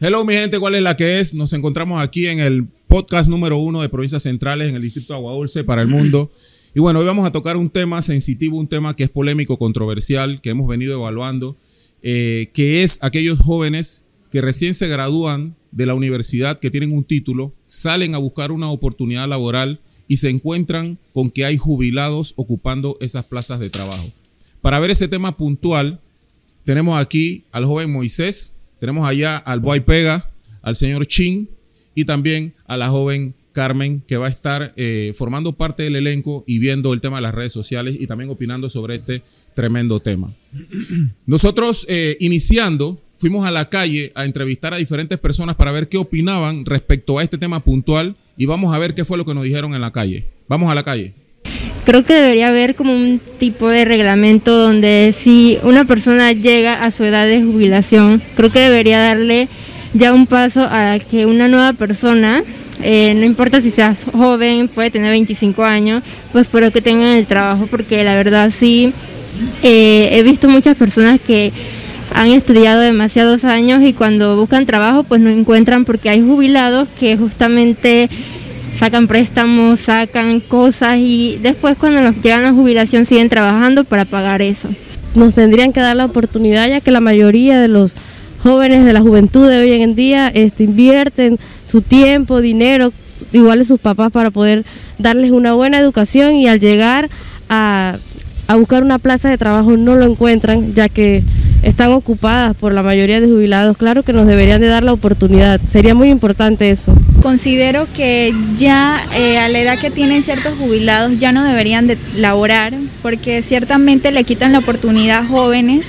Hello, mi gente, ¿cuál es la que es? Nos encontramos aquí en el podcast número uno de Provincias Centrales en el Distrito Agua Dulce para el mundo. Y bueno, hoy vamos a tocar un tema sensitivo, un tema que es polémico, controversial, que hemos venido evaluando, eh, que es aquellos jóvenes que recién se gradúan de la universidad, que tienen un título, salen a buscar una oportunidad laboral y se encuentran con que hay jubilados ocupando esas plazas de trabajo. Para ver ese tema puntual, tenemos aquí al joven Moisés, tenemos allá al Boy Pega, al señor Chin y también a la joven Carmen, que va a estar eh, formando parte del elenco y viendo el tema de las redes sociales y también opinando sobre este tremendo tema. Nosotros, eh, iniciando, fuimos a la calle a entrevistar a diferentes personas para ver qué opinaban respecto a este tema puntual y vamos a ver qué fue lo que nos dijeron en la calle. Vamos a la calle. Creo que debería haber como un tipo de reglamento donde si una persona llega a su edad de jubilación, creo que debería darle ya un paso a que una nueva persona, eh, no importa si seas joven, puede tener 25 años, pues pero que tengan el trabajo, porque la verdad sí, eh, he visto muchas personas que han estudiado demasiados años y cuando buscan trabajo pues no encuentran porque hay jubilados que justamente sacan préstamos, sacan cosas y después cuando nos llegan a la jubilación siguen trabajando para pagar eso. Nos tendrían que dar la oportunidad ya que la mayoría de los jóvenes de la juventud de hoy en día este, invierten su tiempo, dinero, igual sus papás para poder darles una buena educación y al llegar a, a buscar una plaza de trabajo no lo encuentran ya que están ocupadas por la mayoría de jubilados, claro que nos deberían de dar la oportunidad. Sería muy importante eso. Considero que ya eh, a la edad que tienen ciertos jubilados ya no deberían de laborar porque ciertamente le quitan la oportunidad a jóvenes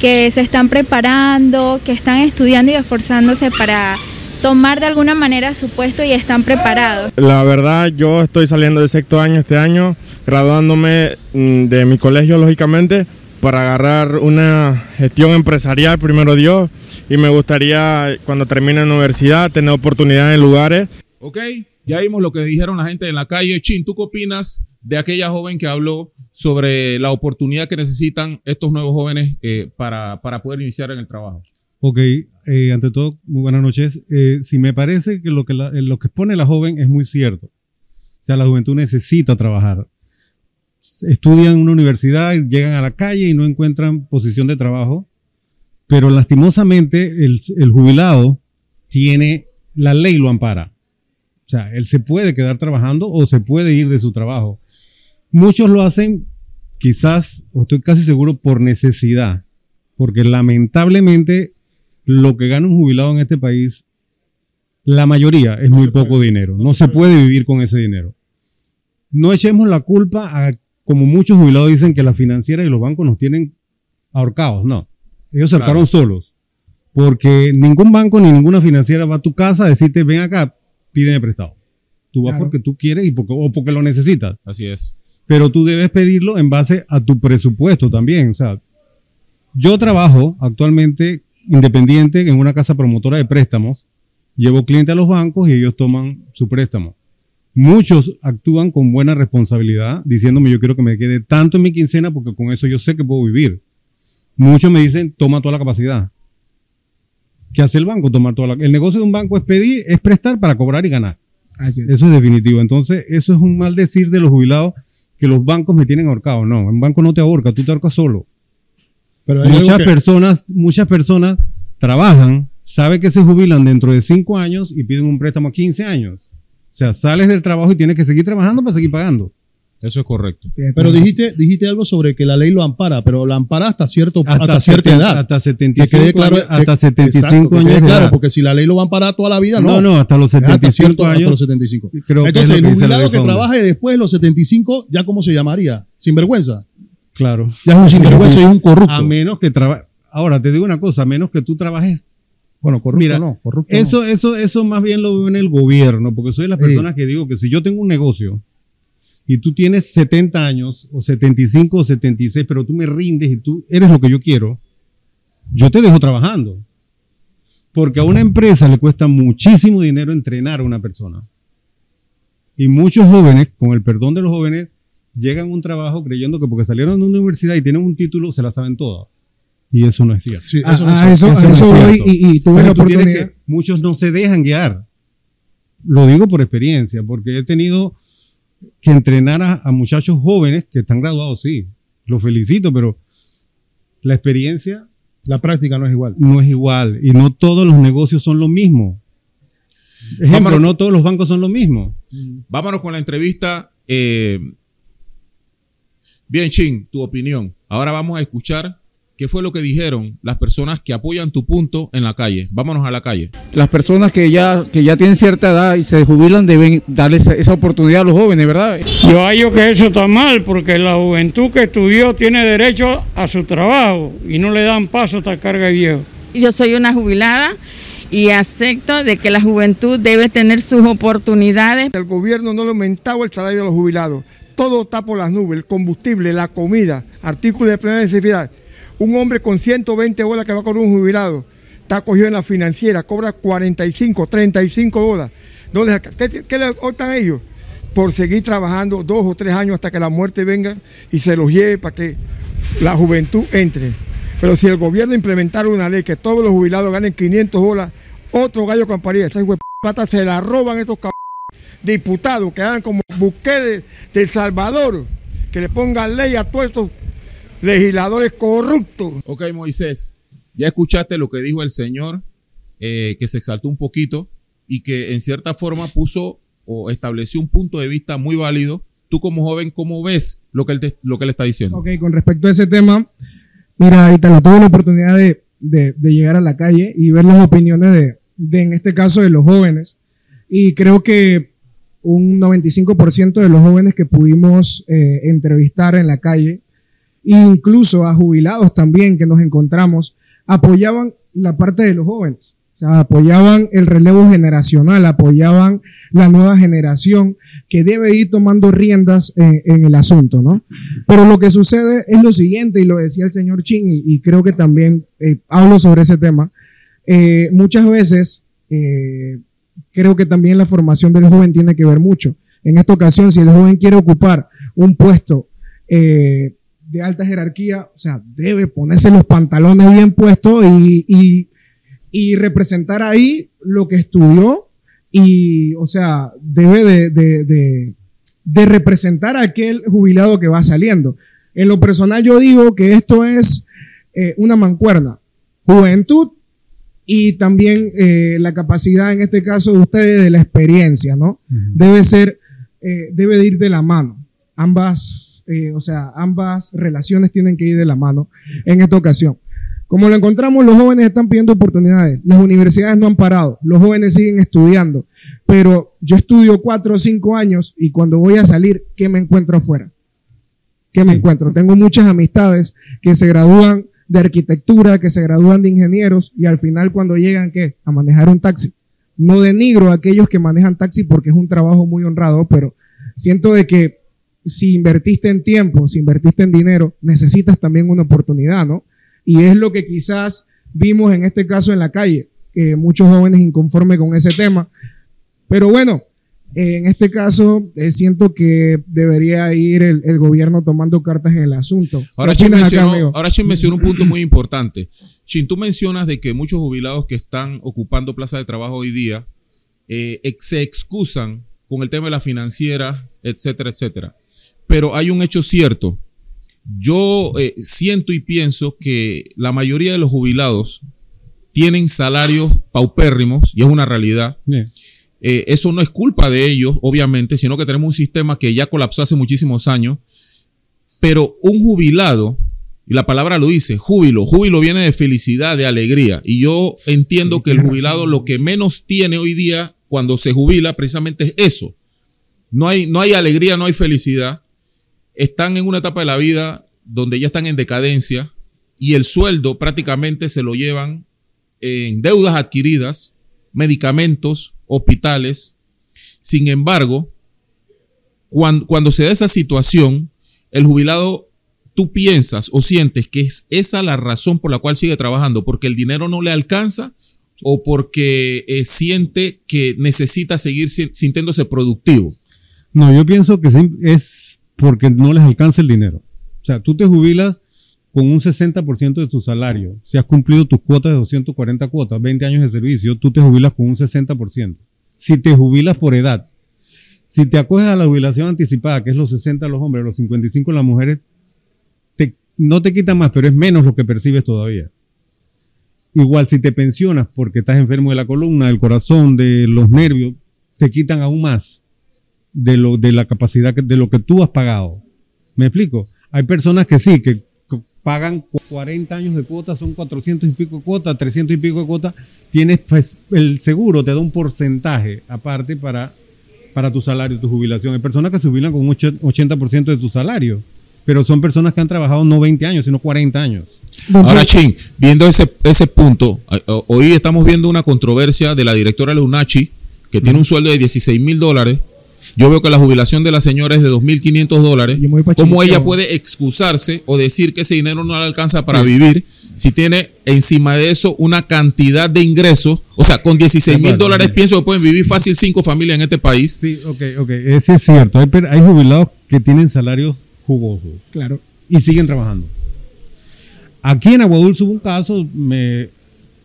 que se están preparando, que están estudiando y esforzándose para tomar de alguna manera su puesto y están preparados. La verdad, yo estoy saliendo de sexto año este año, graduándome mm, de mi colegio, lógicamente para agarrar una gestión empresarial, primero Dios, y me gustaría cuando termine la universidad tener oportunidades en lugares. Ok, ya vimos lo que dijeron la gente en la calle. Chin, ¿tú qué opinas de aquella joven que habló sobre la oportunidad que necesitan estos nuevos jóvenes eh, para, poder iniciar en el trabajo? Ok, eh, ante todo, muy buenas noches. Eh, si me parece que lo que, lo que expone la joven es muy cierto. O sea, la juventud necesita trabajar estudian en una universidad, llegan a la calle y no encuentran posición de trabajo, pero lastimosamente el, jubilado tiene, la ley lo ampara. O sea, él se puede quedar trabajando o se puede ir de su trabajo. Muchos lo hacen quizás, o estoy casi seguro, por necesidad, porque lamentablemente lo que gana un jubilado en este país, la mayoría es muy poco dinero. No se puede vivir con ese dinero. No echemos la culpa a como muchos jubilados dicen que la financiera y los bancos nos tienen ahorcados. No, ellos se ahorcaron solos. Porque ningún banco ni ninguna financiera va a tu casa a decirte, ven acá, pídeme prestado. Tú vas porque tú quieres y porque, o porque lo necesitas. Así es. Pero tú debes pedirlo en base a tu presupuesto también. O sea, yo trabajo actualmente independiente en una casa promotora de préstamos. Llevo cliente a los bancos y ellos toman su préstamo. Muchos actúan con buena responsabilidad, diciéndome yo quiero que me quede tanto en mi quincena porque con eso yo sé que puedo vivir. Muchos me dicen, toma toda la capacidad. ¿Qué hace el banco? Tomar toda la... El negocio de un banco es pedir, es prestar para cobrar y ganar. Eso es definitivo. Entonces, eso es un mal decir de los jubilados que los bancos me tienen ahorcado. No, un banco no te ahorca, tú te ahorcas solo. Pero muchas personas, muchas personas trabajan, saben que se jubilan dentro de 5 años y piden un préstamo a 15 años. O sea, sales del trabajo y tienes que seguir trabajando para seguir pagando. Eso es correcto. Pero dijiste, dijiste algo sobre que la ley lo ampara, pero lo ampara hasta cierto hasta, cierta edad. Hasta 75, claro, hasta 75 años. claro, porque si la ley lo va a amparar toda la vida, no. No, no, hasta los 75 años. Hasta los 75. Entonces, el jubilado que, trabaje después de los 75, ¿ya cómo se llamaría? ¿Sinvergüenza? Claro. Ya es un sinvergüenza y es un corrupto. A menos que trabaje. Ahora, te digo una cosa, a menos que tú trabajes bueno, corrupto no, corrupto eso, eso, eso más bien lo veo en el gobierno, porque soy de las personas que digo que si yo tengo un negocio y tú tienes 70 años, o 75 o 76, pero tú me rindes y tú eres lo que yo quiero, yo te dejo trabajando. Porque a una empresa le cuesta muchísimo dinero entrenar a una persona. Y muchos jóvenes, con el perdón de los jóvenes, llegan a un trabajo creyendo que porque salieron de una universidad y tienen un título, se la saben todas. Y eso no es cierto. Sí, eso, no es cierto. y, tú ves la oportunidad. muchos no se dejan guiar. Lo digo por experiencia, porque he tenido que entrenar a, muchachos jóvenes que están graduados, sí, los felicito, pero la experiencia... La práctica no es igual. No es igual y no todos los negocios son lo mismo. Ejemplo, no todos los bancos son lo mismo. Vámonos con la entrevista. Eh, bien, Chin, tu opinión. Ahora vamos a escuchar ¿Qué fue lo que dijeron las personas que apoyan tu punto en la calle? Vámonos a la calle. Las personas que ya, que ya tienen cierta edad y se jubilan deben darle esa, oportunidad a los jóvenes, ¿verdad? Yo hallo que eso está mal porque la juventud que estudió tiene derecho a su trabajo y no le dan paso a esta carga de viejo. Yo soy una jubilada y acepto de que la juventud debe tener sus oportunidades. El gobierno no le aumentaba el salario a los jubilados. Todo está por las nubes, el combustible, la comida, artículos de plena necesidad. Un hombre con 120 bolas que va con un jubilado está cogido en la financiera, cobra 45, 35 dólares. ¿Qué, le optan ellos? Por seguir trabajando dos o tres años hasta que la muerte venga y se los lleve para que la juventud entre. Pero si el gobierno implementara una ley que todos los jubilados ganen 500 dólares, otro gallo camparía, esta pata se la roban esos diputados que hagan como Bukele de El Salvador, que le pongan ley a todos estos legisladores corruptos. Ok, Moisés, ya escuchaste lo que dijo el señor, eh, que se exaltó un poquito y que en cierta forma puso o estableció un punto de vista muy válido. Tú como joven, ¿cómo ves lo que él, lo que él está diciendo? Ok, con respecto a ese tema, mira, ahorita no tuve la oportunidad de, llegar a la calle y ver las opiniones de, en este caso, de los jóvenes. Y creo que un 95% de los jóvenes que pudimos eh, entrevistar en la calle incluso a jubilados también que nos encontramos, apoyaban la parte de los jóvenes. Apoyaban el relevo generacional, apoyaban la nueva generación que debe ir tomando riendas en, el asunto, ¿no? Pero lo que sucede es lo siguiente, y lo decía el señor Chin, y, creo que también eh, hablo sobre ese tema. Eh, muchas veces eh, creo que también la formación del joven tiene que ver mucho. En esta ocasión, si el joven quiere ocupar un puesto de alta jerarquía, o sea, debe ponerse los pantalones bien puestos y, representar ahí lo que estudió y, o sea, debe de, representar a aquel jubilado que va saliendo. En lo personal yo digo que esto es eh, una mancuerna, juventud y también eh, la capacidad, en este caso de ustedes, de la experiencia, ¿no? Debe ser, eh, debe de ir de la mano. Ambas eh, o sea, ambas relaciones tienen que ir de la mano en esta ocasión. Como lo encontramos, los jóvenes están pidiendo oportunidades. Las universidades no han parado. Los jóvenes siguen estudiando. Pero yo estudio cuatro o cinco años y cuando voy a salir, ¿qué me encuentro afuera? ¿Qué me encuentro? Tengo muchas amistades que se gradúan de arquitectura, que se gradúan de ingenieros y al final cuando llegan, ¿qué? A manejar un taxi. No denigro a aquellos que manejan taxi porque es un trabajo muy honrado, pero siento de que si invertiste en tiempo, si invertiste en dinero, necesitas también una oportunidad, ¿no? Y es lo que quizás vimos en este caso en la calle, que muchos jóvenes inconformes con ese tema. Pero bueno, en este caso eh, siento que debería ir el, gobierno tomando cartas en el asunto. Ahora Chin, mencionó, ahora mencionó un punto muy importante. Chin, tú mencionas de que muchos jubilados que están ocupando plazas de trabajo hoy día eh, se excusan con el tema de la financiera, etcétera, etcétera. Pero hay un hecho cierto. Yo eh, siento y pienso que la mayoría de los jubilados tienen salarios paupérrimos y es una realidad. Eh, eso no es culpa de ellos, obviamente, sino que tenemos un sistema que ya colapsó hace muchísimos años. Pero un jubilado, y la palabra lo dice, júbilo, júbilo viene de felicidad, de alegría. Y yo entiendo que el jubilado lo que menos tiene hoy día cuando se jubila precisamente es eso. No hay, no hay alegría, no hay felicidad están en una etapa de la vida donde ya están en decadencia y el sueldo prácticamente se lo llevan en deudas adquiridas, medicamentos, hospitales. Sin embargo, cuando, se da esa situación, el jubilado, tú piensas o sientes que es esa la razón por la cual sigue trabajando, porque el dinero no le alcanza o porque eh, siente que necesita seguir sintiéndose productivo. No, yo pienso que es porque no les alcanza el dinero. O sea, tú te jubilas con un 60% de tu salario, si has cumplido tus cuotas de 240 cuotas, 20 años de servicio, tú te jubilas con un 60%. Si te jubilas por edad, si te acoges a la jubilación anticipada, que es los 60 los hombres, los 55 las mujeres, no te quitan más, pero es menos lo que percibes todavía. Igual, si te pensionas porque estás enfermo de la columna, del corazón, de los nervios, te quitan aún más de, lo, de la capacidad de lo que tú has pagado. ¿Me explico? Hay personas que sí, que pagan 40 años de cuota, son 400 y pico de cuota, 300 y pico de cuota, tienes pues el seguro te da un porcentaje aparte para, para tu salario, tu jubilación. Hay personas que se jubilan con un 80% de tu salario, pero son personas que han trabajado no 20 años, sino 40 años. Ahora, Chin, viendo ese, ese punto, hoy estamos viendo una controversia de la directora Lunachi, que tiene un sueldo de 16 mil dólares yo veo que la jubilación de la señora es de 2.500 dólares. ¿Cómo ella puede excusarse o decir que ese dinero no le alcanza para vivir si tiene encima de eso una cantidad de ingresos? O sea, con 16 mil dólares pienso que pueden vivir fácil cinco familias en este país. Sí, ok, ok. Ese es cierto. Hay, hay jubilados que tienen salarios jugosos. Claro. Y siguen trabajando. Aquí en Aguadulce hubo un caso, me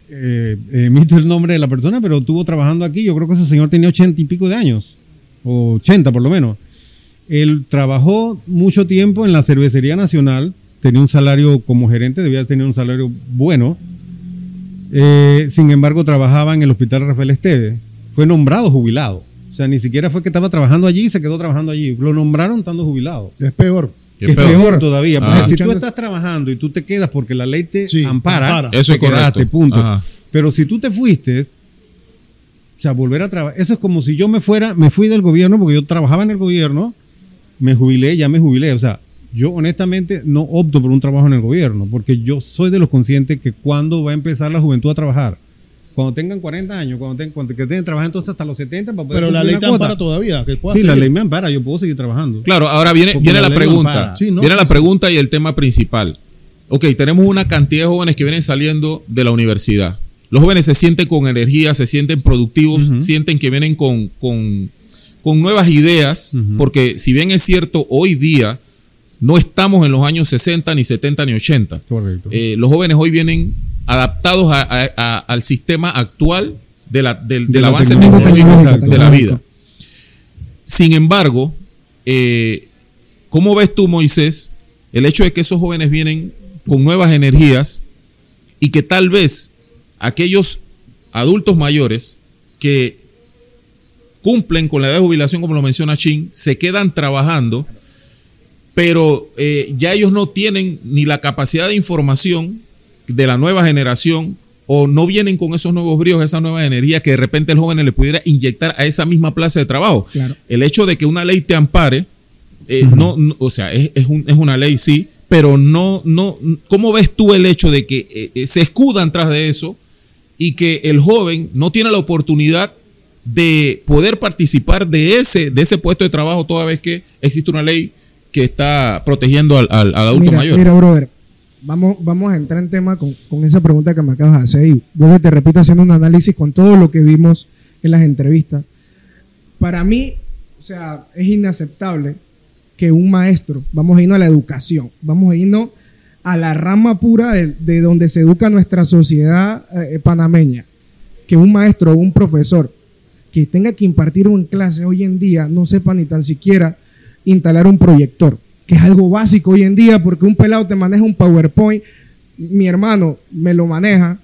eh, emito el nombre de la persona, pero estuvo trabajando aquí. Yo creo que ese señor tenía ochenta y pico de años 80 por lo menos. Él trabajó mucho tiempo en la Cervecería Nacional, tenía un salario como gerente, debía tener un salario bueno. Eh, sin embargo, trabajaba en el Hospital Rafael Esteve. Fue nombrado jubilado. O sea, ni siquiera fue que estaba trabajando allí y se quedó trabajando allí. Lo nombraron estando jubilado. Es peor. Es peor, todavía. Porque ah. si tú estás trabajando y tú te quedas porque la ley te ampara, eso es correcto. punto. Pero si tú te fuiste, o sea, volver a trabajar. Eso es como si yo me fuera, me fui del gobierno porque yo trabajaba en el gobierno, me jubilé, ya me jubilé. O sea, yo honestamente no opto por un trabajo en el gobierno porque yo soy de los conscientes que cuando va a empezar la juventud a trabajar, cuando tengan 40 años, cuando, tengan, cuando que tengan trabajar entonces hasta los 70 para poder Pero la ley te ampara todavía. Que sí, la ley me ampara, yo puedo seguir trabajando. Claro, ahora viene, viene la, pregunta. viene la pregunta y el tema principal. Ok, tenemos una cantidad de jóvenes que vienen saliendo de la universidad los jóvenes se sienten con energía, se sienten productivos, sienten que vienen con, con, nuevas ideas, porque si bien es cierto, hoy día no estamos en los años 60, ni 70, ni 80. Correcto. Eh, los jóvenes hoy vienen adaptados al sistema actual de la, del, avance tecnológico de la vida. Sin embargo, eh, ¿cómo ves tú, Moisés, el hecho de que esos jóvenes vienen con nuevas energías y que tal vez aquellos adultos mayores que cumplen con la edad de jubilación, como lo menciona Chin, se quedan trabajando, pero eh, ya ellos no tienen ni la capacidad de información de la nueva generación o no vienen con esos nuevos bríos, esa nueva energía que de repente el joven le pudiera inyectar a esa misma plaza de trabajo. El hecho de que una ley te ampare, eh, no, o sea, es, es, un, es, una ley, sí, pero no, no, ¿cómo ves tú el hecho de que eh, se escudan tras de eso? Y que el joven no tiene la oportunidad de poder participar de ese, de ese puesto de trabajo toda vez que existe una ley que está protegiendo al, adulto mayor. Mira, brother, vamos, vamos a entrar en tema con, esa pregunta que me acabas de hacer y vuelvo te repito haciendo un análisis con todo lo que vimos en las entrevistas. Para mí, o sea, es inaceptable que un maestro, vamos a irnos a la educación, vamos a irnos a la rama pura de, donde se educa nuestra sociedad eh, panameña, que un maestro o un profesor que tenga que impartir una clase hoy en día no sepa ni tan siquiera instalar un proyector, que es algo básico hoy en día porque un pelado te maneja un PowerPoint, mi hermano me lo maneja,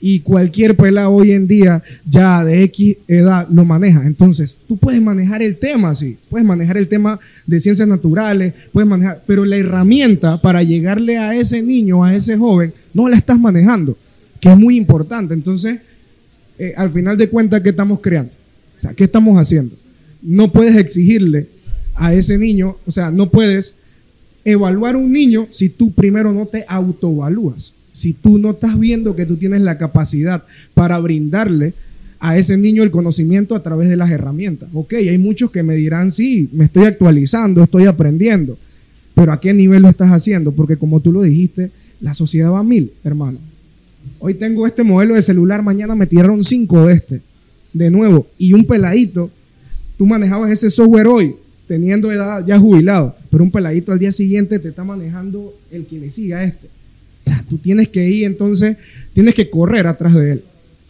y cualquier pelado hoy en día ya de X edad lo maneja. Entonces, tú puedes manejar el tema, sí, puedes manejar el tema de ciencias naturales, puedes manejar, pero la herramienta para llegarle a ese niño, a ese joven, no la estás manejando, que es muy importante. Entonces, eh, al final de cuentas, ¿qué estamos creando? O sea, ¿qué estamos haciendo? No puedes exigirle a ese niño, o sea, no puedes evaluar un niño si tú primero no te autoevalúas si tú no estás viendo que tú tienes la capacidad para brindarle a ese niño el conocimiento a través de las herramientas. Ok, hay muchos que me dirán, sí, me estoy actualizando, estoy aprendiendo, pero ¿a qué nivel lo estás haciendo? Porque como tú lo dijiste, la sociedad va a mil, hermano. Hoy tengo este modelo de celular, mañana me tiraron cinco de este, de nuevo, y un peladito, tú manejabas ese software hoy, teniendo edad ya jubilado, pero un peladito al día siguiente te está manejando el que le siga este. O sea, tú tienes que ir entonces, tienes que correr atrás de él.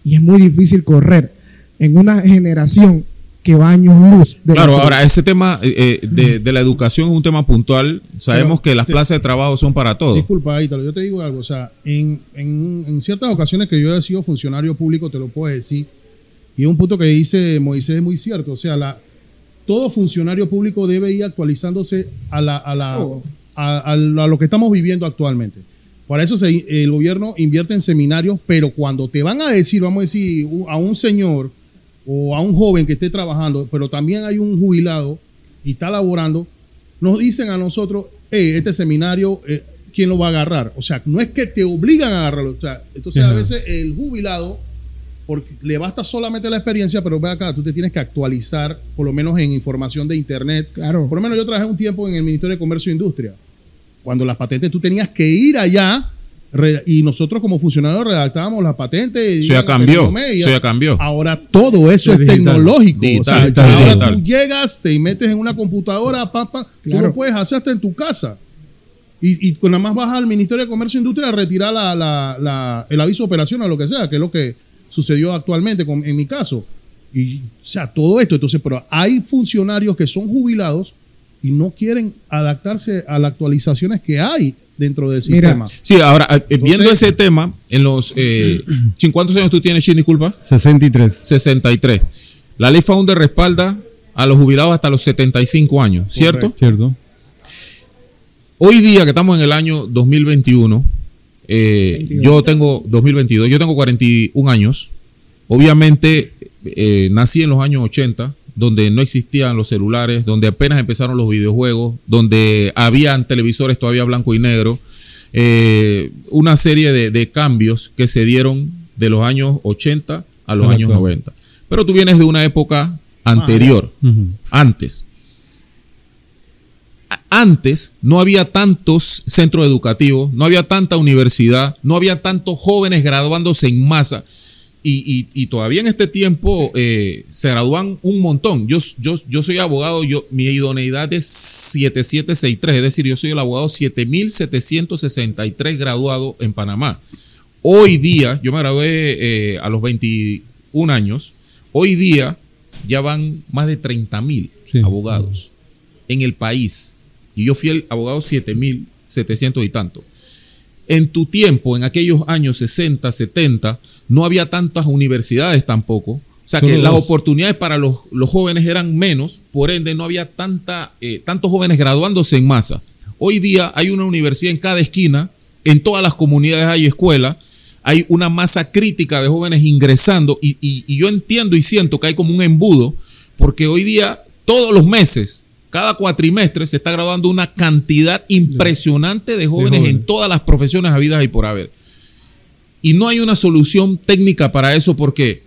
Y es muy difícil correr en una generación que va años luz. claro, ahora ese tema eh, eh, de, la educación es un tema puntual. Sabemos que las plazas de trabajo son para todos. Disculpa, Ítalo, yo te digo algo. O sea, en, en, ciertas ocasiones que yo he sido funcionario público, te lo puedo decir. Y un punto que dice Moisés es muy cierto. O sea, la, todo funcionario público debe ir actualizándose a, la, a, la, a, lo que estamos viviendo actualmente. Para eso el gobierno invierte en seminarios, pero cuando te van a decir, vamos a decir, a un señor o a un joven que esté trabajando, pero también hay un jubilado y está laborando, nos dicen a nosotros, hey, este seminario, eh, ¿quién lo va a agarrar? O sea, no es que te obligan a agarrarlo. O sea, entonces a veces el jubilado, porque le basta solamente la experiencia, pero ve acá, tú te tienes que actualizar, por lo menos en información de internet. Claro. Por lo menos yo trabajé un tiempo en el Ministerio de Comercio e Industria. Cuando las patentes tú tenías que ir allá y nosotros como funcionarios redactábamos las patentes. Eso ya cambió. Eso ya cambió. Ahora todo eso es, tecnológico. o sea, ahora tú llegas, te metes en una computadora, papá, tú lo puedes hacer hasta en tu casa. Y, y nada más vas al Ministerio de Comercio e Industria a retirar la, el aviso de operación o lo que sea, que es lo que sucedió actualmente con, en mi caso. Y, o sea, todo esto. Entonces, pero hay funcionarios que son jubilados y no quieren adaptarse a las actualizaciones que hay dentro del sistema. Sí, ahora, eh, viendo ese tema, en los... Eh, ¿Cuántos años tú tienes, Shin, disculpa? 63. 63. La ley Founder respalda a los jubilados hasta los 75 años, ¿cierto? Cierto. Hoy día, que estamos en el año 2021, eh, yo tengo 2022, yo tengo 41 años. Obviamente, nací en los años 80 donde no existían los celulares, donde apenas empezaron los videojuegos, donde habían televisores todavía blanco y negro, eh, una serie de, cambios que se dieron de los años 80 a los años 90. Pero tú vienes de una época anterior, antes. Antes no había tantos centros educativos, no había tanta universidad, no había tantos jóvenes graduándose en masa. Y, todavía en este tiempo eh, se gradúan un montón. Yo, yo, yo soy abogado, yo, mi idoneidad es 7763, es decir, yo soy el abogado 7763 graduado en Panamá. Hoy día, yo me gradué eh, a los 21 años, hoy día ya van más de 30 mil abogados en el país. Y yo fui el abogado 7700 y tanto. En tu tiempo, en aquellos años 60, 70, no había tantas universidades tampoco. O sea que las oportunidades para los, jóvenes eran menos, por ende no había tanta, eh, tantos jóvenes graduándose en masa. Hoy día hay una universidad en cada esquina, en todas las comunidades hay escuelas, hay una masa crítica de jóvenes ingresando y, y, yo entiendo y siento que hay como un embudo, porque hoy día todos los meses cada cuatrimestre se está graduando una cantidad impresionante de jóvenes, en todas las profesiones habidas y por haber. Y no hay una solución técnica para eso porque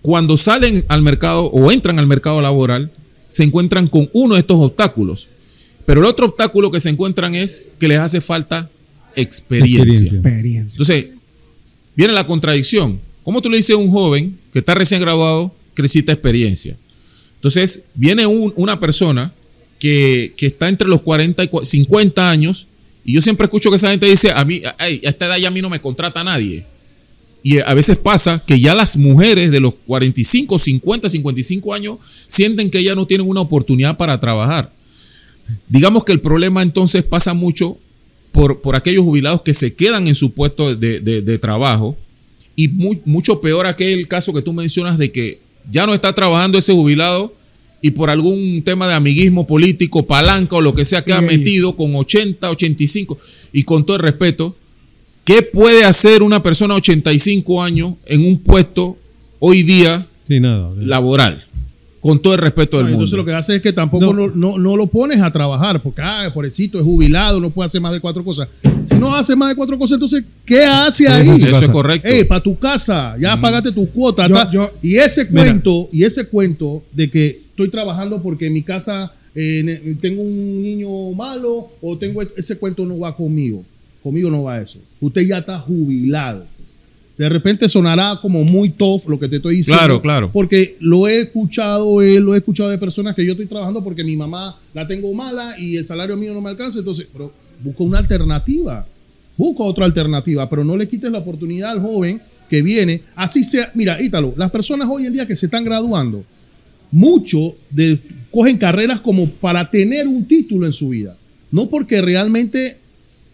cuando salen al mercado o entran al mercado laboral, se encuentran con uno de estos obstáculos. Pero el otro obstáculo que se encuentran es que les hace falta experiencia. Entonces, viene la contradicción. ¿Cómo tú le dices a un joven que está recién graduado que necesita experiencia? Entonces, viene una persona que, está entre los 40 y 50 años, y yo siempre escucho que esa gente dice, a mí, a esta edad ya a mí no me contrata nadie. Y a veces pasa que ya las mujeres de los 45, 50, 55 años sienten que ya no tienen una oportunidad para trabajar. Digamos que el problema entonces pasa mucho por, por aquellos jubilados que se quedan en su puesto de, trabajo y mucho peor aquel caso que tú mencionas de que ya no está trabajando ese jubilado y por algún tema de amiguismo político, palanca o lo que sea que ha metido con 80, 85 y con todo el respeto, ¿qué puede hacer una persona de 85 años en un puesto hoy día laboral? Con todo el respeto del mundo. Entonces lo que hace es que tampoco no. No, lo pones a trabajar, porque, ah, pobrecito, es jubilado, no puede hacer más de cuatro cosas. Si no hace más de cuatro cosas, entonces, ¿qué hace ahí? Eso es correcto. para tu casa, ya pagaste tu cuota. y ese cuento, y ese cuento de que estoy trabajando porque en mi casa eh, tengo un niño malo o tengo ese cuento no va conmigo. Conmigo no va eso. Usted ya está jubilado. De repente sonará como muy tough lo que te estoy diciendo. Claro, claro. Porque lo he escuchado, eh, lo he escuchado de personas que yo estoy trabajando porque mi mamá la tengo mala y el salario mío no me alcanza. Entonces, pero busca una alternativa. Busca otra alternativa, pero no le quites la oportunidad al joven que viene. Así sea, mira, Ítalo, las personas hoy en día que se están graduando, mucho de, cogen carreras como para tener un título en su vida. No porque realmente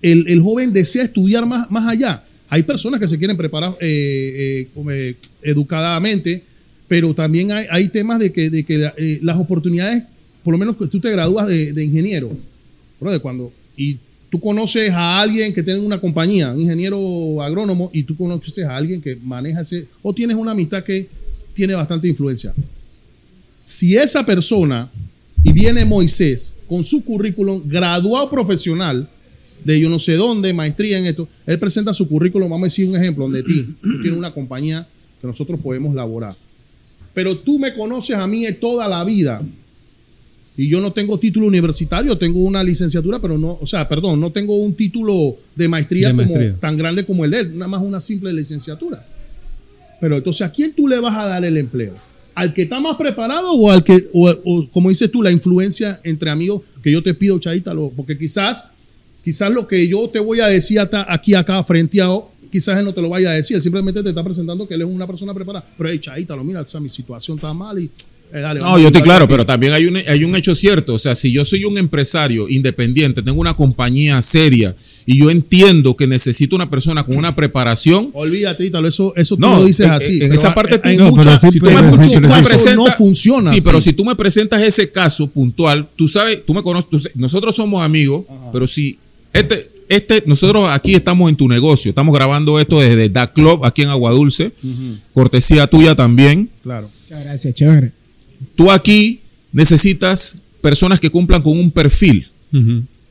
el, el joven desea estudiar más, más allá. Hay personas que se quieren preparar eh, eh, educadamente, pero también hay, temas de que, de eh, las oportunidades, por lo menos que tú te gradúas de, de ingeniero, brother, cuando, y tú conoces a alguien que tiene una compañía, un ingeniero agrónomo, y tú conoces a alguien que maneja ese, o tienes una amistad que tiene bastante influencia. Si esa persona, y viene Moisés con su currículum graduado profesional, de yo no sé dónde, maestría en esto, él presenta su currículum, vamos a decir un ejemplo, donde ti tú tienes una compañía que nosotros podemos laborar. Pero tú me conoces a mí de toda la vida. Y yo no tengo título universitario, tengo una licenciatura, pero no, o sea, perdón, no tengo un título de maestría, De como- maestría. tan grande como el de él, nada más una simple licenciatura. Pero entonces, ¿a quién tú le vas a dar el empleo? ¿Al que está más preparado o al que, o, o, como dices tú, la influencia entre amigos que yo te pido, Chaita? Porque quizás, quizás lo que yo te voy a decir hasta aquí, acá, frenteado, quizás él no te lo vaya a decir, simplemente te está presentando que él es una persona preparada. Pero, hey, Chaita, lo mira, o sea, mi situación está mal y, eh, dale, No, yo a estoy claro, pero también hay un, hay un hecho cierto. O sea, si yo soy un empresario independiente, tengo una compañía seria y yo entiendo que necesito una persona con una preparación. Olvídate, Ítalo, eso, eso tú No, lo dices en- así. En, esa parte tú, No, mucha- si tú me, tú presentas, no funciona Sí, así. pero si tú me presentas ese caso puntual, tú sabes, tú me conoces, tú nosotros somos amigos, pero si este, este, nosotros aquí estamos en tu negocio, estamos grabando esto desde Da Club aquí en Agua Dulce, cortesía tuya también. Claro. Muchas gracias, chévere. Tú aquí necesitas personas que cumplan con un perfil.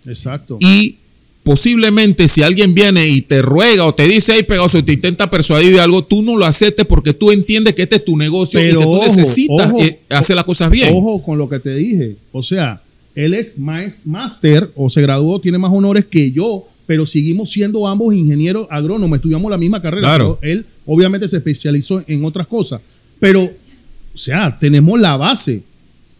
Exacto. Y posiblemente si alguien viene y te ruega o te dice, hey, pegaso, y te intenta persuadir de algo, tú no lo aceptes porque tú entiendes que este es tu negocio y que tú ojo, necesitas ojo, eh, hacer las cosas bien. Ojo con lo que te dije. O sea, él es máster o se graduó, tiene más honores que yo, pero seguimos siendo ambos ingenieros agrónomos, estudiamos la misma carrera. Claro. pero él obviamente se especializó en otras cosas. Pero, o sea, tenemos la base,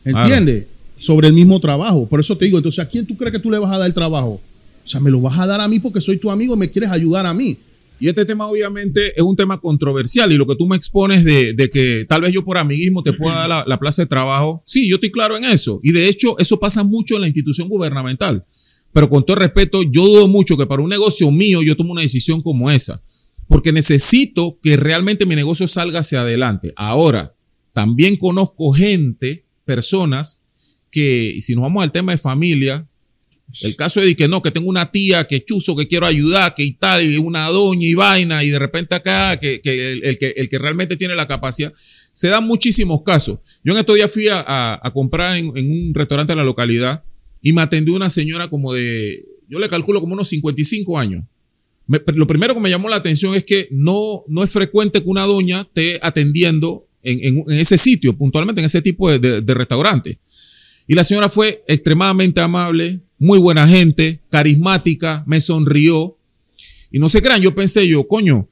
¿entiendes? Sobre el mismo trabajo. Por eso te digo, entonces, ¿a quién tú crees que tú le vas a dar el trabajo? O sea, me lo vas a dar a mí porque soy tu amigo y me quieres ayudar a mí. Y este tema obviamente es un tema controversial y lo que tú me expones de, que tal vez yo por amiguismo te pueda dar la, la plaza de trabajo, sí, yo estoy claro en eso. Y de hecho eso pasa mucho en la institución gubernamental. Pero con todo respeto, yo dudo mucho que para un negocio mío yo tome una decisión como esa. Porque necesito que realmente mi negocio salga hacia adelante. Ahora, también conozco gente, personas, que si nos vamos al tema de familia, el caso de que no, que tengo una tía que chuzo, que quiero ayudar, que y tal, y una doña y vaina, y de repente acá, que, que el, que el que realmente tiene la capacidad. Se dan muchísimos casos. Yo en estos días fui a, a- comprar en, en un restaurante de la localidad y me atendió una señora como de, yo le calculo como unos 55 años. Lo primero que me llamó la atención es que no, no es frecuente que una doña esté atendiendo en, en- en ese sitio, puntualmente en ese tipo de- de restaurante. Y la señora fue extremadamente amable, muy buena gente, carismática, me sonrió. Y no se crean, yo pensé yo, coño,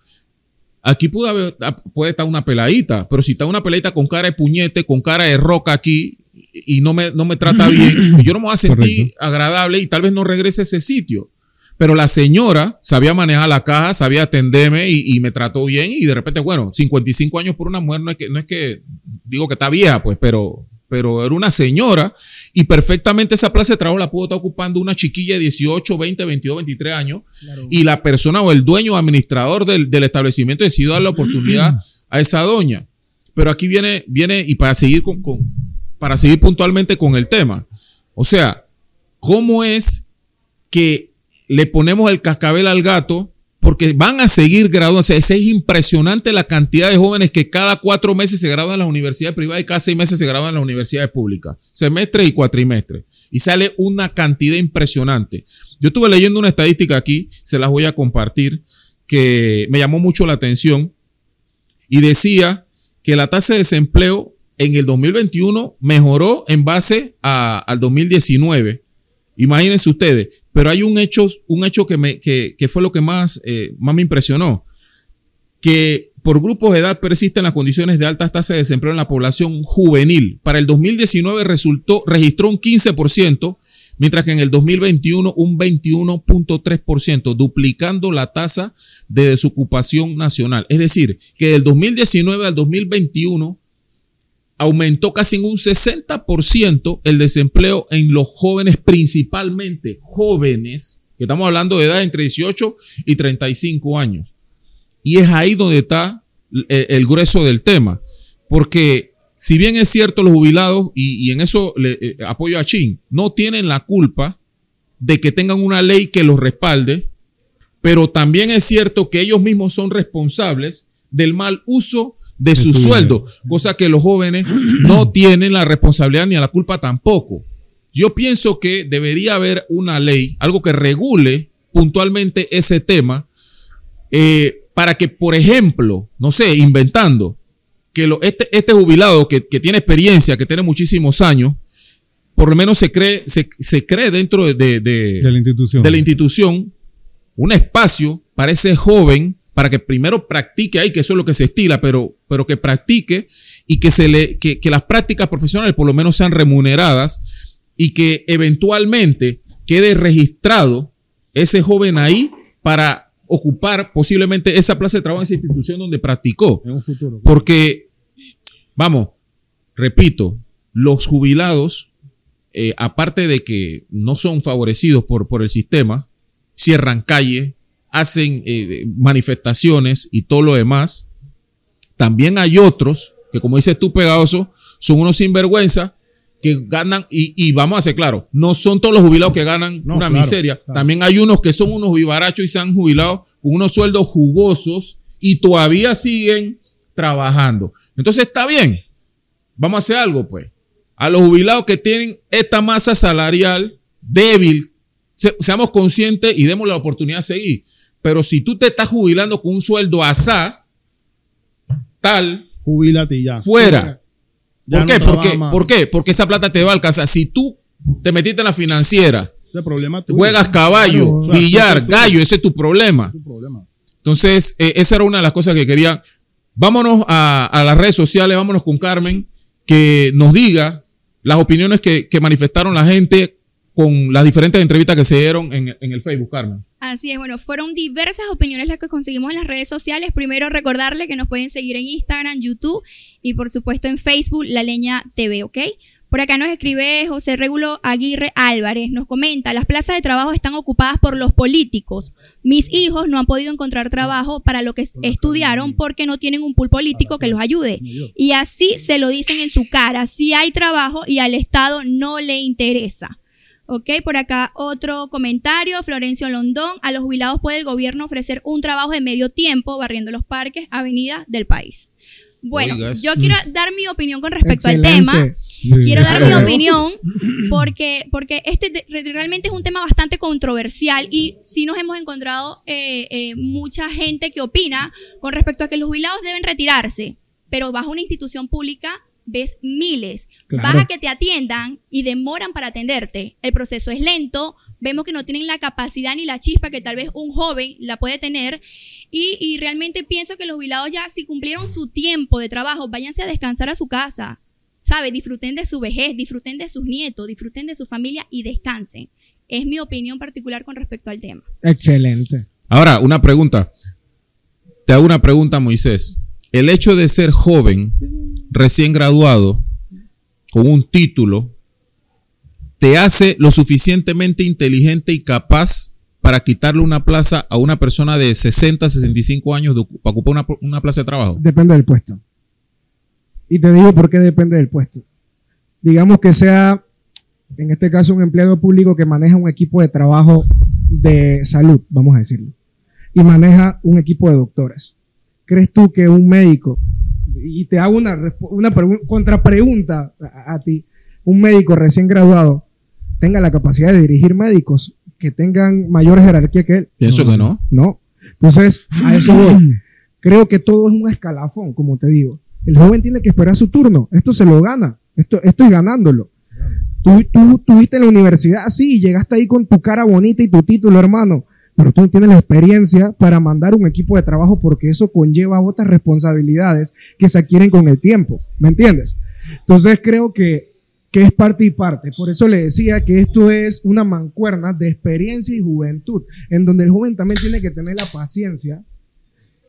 aquí puede, haber- puede estar una peladita, pero si está una peladita con cara de puñete, con cara de roca aquí y no me, no me trata bien, yo no me voy a sentir Correcto. agradable y tal vez no regrese a ese sitio. Pero la señora sabía manejar la caja, sabía atenderme y, y me trató bien y de repente, bueno, 55 años por una mujer no es que, no es que digo que está vieja, pues, pero, pero era una señora y perfectamente esa plaza de trabajo la pudo estar ocupando una chiquilla de 18, 20, 22, 23 años y la persona o el dueño o administrador del, del establecimiento decidió dar la oportunidad a esa doña. Pero aquí viene, viene y para seguir con, con- para seguir puntualmente con el tema. O sea, ¿cómo es que le ponemos el cascabel al gato? Porque van a seguir graduándose. Es es impresionante la cantidad de jóvenes que cada cuatro meses se gradúan en las universidades privadas y cada seis meses se gradúan en las universidades públicas. Semestre y cuatrimestre. Y sale una cantidad impresionante. Yo estuve leyendo una estadística aquí, se las voy a compartir, que me llamó mucho la atención y decía que la tasa de desempleo en el 2021 mejoró en base a- al 2019. Imagínense ustedes, pero hay un hecho, un hecho que, me, que, que fue lo que más, eh, más me impresionó. que por grupos de edad persisten las condiciones de altas tasas de desempleo en la población juvenil. Para el 2019 resultó, registró un 15%, mientras que en el 2021 un 21.3%, duplicando la tasa de desocupación nacional. Es decir, que del 2019 al 2021 aumentó casi en un 60% el desempleo en los jóvenes, principalmente jóvenes, que estamos hablando de edad entre 18 y 35 años. Y es ahí donde está el, grueso del tema, porque si bien es cierto los jubilados, y, y en eso le eh, apoyo a Chin, no tienen la culpa de que tengan una ley que los respalde, pero también es cierto que ellos mismos son responsables del mal uso de su sueldo, cosa que los jóvenes no tienen la responsabilidad ni la culpa tampoco. Yo pienso que debería haber una ley, algo que regule puntualmente ese tema, eh, para que, por ejemplo, no sé, inventando, que lo, este, este jubilado que, que tiene experiencia, que tiene muchísimos años, por lo menos se cree, se, se cree dentro de, de- de- De la institución. de la institución un espacio para ese joven para que primero practique ahí, que eso es lo que se estila, pero, pero que practique y que, se le, que, que las prácticas profesionales por lo menos sean remuneradas y que eventualmente quede registrado ese joven ahí para ocupar posiblemente esa plaza de trabajo en esa institución donde practicó. En un futuro. Porque, vamos, repito, los jubilados, eh, aparte de que no son favorecidos por, por el sistema, cierran calles, hacen eh, manifestaciones y todo lo demás, también hay otros que, como dices tú, pegadoso, son unos sinvergüenza que ganan, y, y vamos a ser claros, no son todos los jubilados que ganan No, una claro, miseria. claro. También hay unos que son unos vivarachos y se han jubilado con unos sueldos jugosos y todavía siguen trabajando. Entonces está bien. Vamos a hacer algo, pues. A los jubilados que tienen esta masa salarial débil, se- seamos conscientes y demos la oportunidad de seguir. Pero si tú te estás jubilando con un sueldo asá, tal, Jubílate ya. fuera. Ya ¿Por no qué? ¿Por qué? más. ¿Por qué? Porque esa plata te va a alcanzar. Si tú te metiste en la financiera, Ese problema tuyo. juegas caballo, Claro, billar, gallo, ese es tu problema. tu problema. Entonces, eh, esa era una de las cosas que quería. Vámonos a, a las redes sociales, vámonos con Carmen, que nos diga las opiniones que, que manifestaron la gente con las diferentes entrevistas que se dieron en, en el Facebook, Carmen. Así es, bueno, fueron diversas opiniones las que conseguimos en las redes sociales. Primero, recordarle que nos pueden seguir en Instagram, YouTube y por supuesto en Facebook, La Leña TV, ¿ok? Por acá nos escribe José Regulo Aguirre Álvarez, nos comenta, las plazas de trabajo están ocupadas por los políticos. Mis hijos no han podido encontrar trabajo para lo que estudiaron porque no tienen un pool político que los ayude. Y así se lo dicen en su cara, si hay trabajo y al Estado no le interesa. Ok, por acá otro comentario, Florencio Londón, a los jubilados puede el gobierno ofrecer un trabajo de medio tiempo barriendo los parques, avenidas del país. Bueno, Oiga, yo quiero dar mi opinión con respecto al tema. Sí. Quiero dar mi opinión porque, porque este realmente es un tema bastante controversial y sí nos hemos encontrado eh, eh, mucha gente que opina con respecto a que los jubilados deben retirarse, pero bajo una institución pública ves miles. Claro. Vas a que te atiendan y demoran para atenderte. El proceso es lento, vemos que no tienen la capacidad ni la chispa que tal vez un joven la puede tener y, y realmente pienso que los jubilados ya si cumplieron su tiempo de trabajo, váyanse a descansar a su casa. ¿Sabe? Disfruten de su vejez, disfruten de sus nietos, disfruten de su familia y descansen. Es mi opinión particular con respecto al tema. Excelente. Ahora, una pregunta. Te hago una pregunta, Moisés. El hecho de ser joven, recién graduado, con un título, te hace lo suficientemente inteligente y capaz para quitarle una plaza a una persona de 60, 65 años para ocupar una, una plaza de trabajo. Depende del puesto. Y te digo por qué depende del puesto. Digamos que sea, en este caso, un empleado público que maneja un equipo de trabajo de salud, vamos a decirlo, y maneja un equipo de doctores. ¿Crees tú que un médico, y te hago una, una pregu- contrapregunta a, a ti, un médico recién graduado tenga la capacidad de dirigir médicos que tengan mayor jerarquía que él? Pienso que no. No. Entonces, a eso voy. Creo que todo es un escalafón, como te digo. El joven tiene que esperar su turno. Esto se lo gana. Esto, esto es ganándolo. Tú, tú tuviste en la universidad así y llegaste ahí con tu cara bonita y tu título, hermano. Pero tú no tienes la experiencia para mandar un equipo de trabajo porque eso conlleva otras responsabilidades que se adquieren con el tiempo, ¿me entiendes? Entonces creo que, que es parte y parte. Por eso le decía que esto es una mancuerna de experiencia y juventud, en donde el joven también tiene que tener la paciencia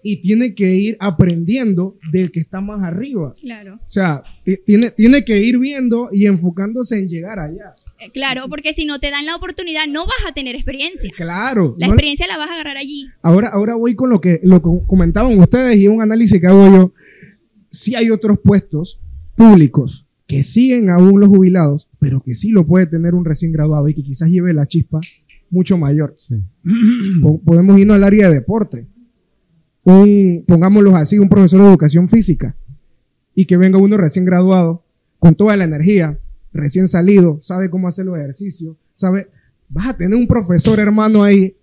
y tiene que ir aprendiendo del que está más arriba. Claro. O sea, ti- tiene, tiene que ir viendo y enfocándose en llegar allá. Eh, Claro, porque si no te dan la oportunidad no vas a tener experiencia. Claro. La no- experiencia la vas a agarrar allí. Ahora, ahora voy con lo que lo que comentaban ustedes y un análisis que hago yo. Sí hay otros puestos públicos que siguen aún los jubilados, pero que sí lo puede tener un recién graduado y que quizás lleve la chispa mucho mayor. Po- Podemos irnos al área de deporte. Un, pongámoslo así, un profesor de educación física y que venga uno recién graduado con toda la energía, recién salido, sabe cómo hacer los ejercicios, sabe, vas a tener un profesor hermano ahí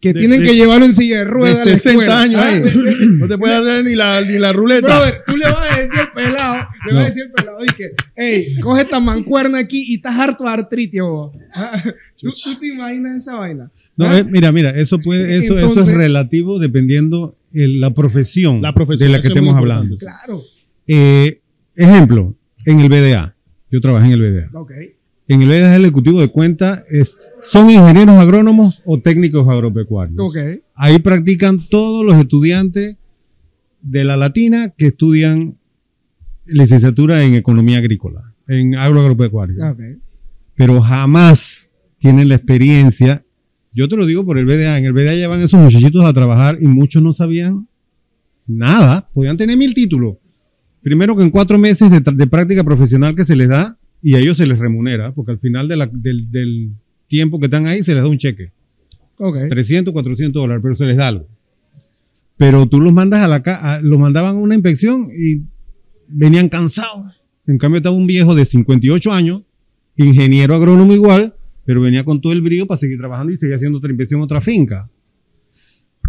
que De- tienen de- que llevarlo en silla de De ruedas. la 60 escuela. años, Ah, ahí. No te puedes hacer ni la, ni la ruleta. Brother, tú le vas a decir al pelado, le vas a decir al pelado, dije, hey, coge esta mancuerna aquí y estás harto de artritis, vos. Ah, ¿Tú, tú te imaginas esa vaina? No, Ah, eh, mira, mira, eso puede, eso, eso es relativo dependiendo el- la profesión, La profesión, de la que estemos hablando. Claro. Eh, ejemplo, en el BDA. Yo trabajé en el BDA. Ok. En el BDA el ejecutivo de cuenta es, son ingenieros agrónomos o técnicos agropecuarios. Ok. Ahí practican todos los estudiantes de la latina que estudian licenciatura en economía agrícola, en agroagropecuario. Ok. Pero jamás tienen la experiencia. Yo te lo digo por el BDA. En el BDA llevan esos muchachitos a trabajar y muchos no sabían nada. Podían tener mil títulos. Primero que en cuatro meses de, práctica profesional que se les da y a ellos se les remunera, porque al final de la- del, del tiempo que están ahí se les da un cheque. Ok. 300, 400 dólares, pero se les da algo. Pero tú los mandas a la ca- a- los mandaban a una inspección y venían cansados. En cambio estaba un viejo de 58 años, ingeniero agrónomo igual, pero venía con todo el brillo para seguir trabajando y seguir haciendo otra inspección en otra finca.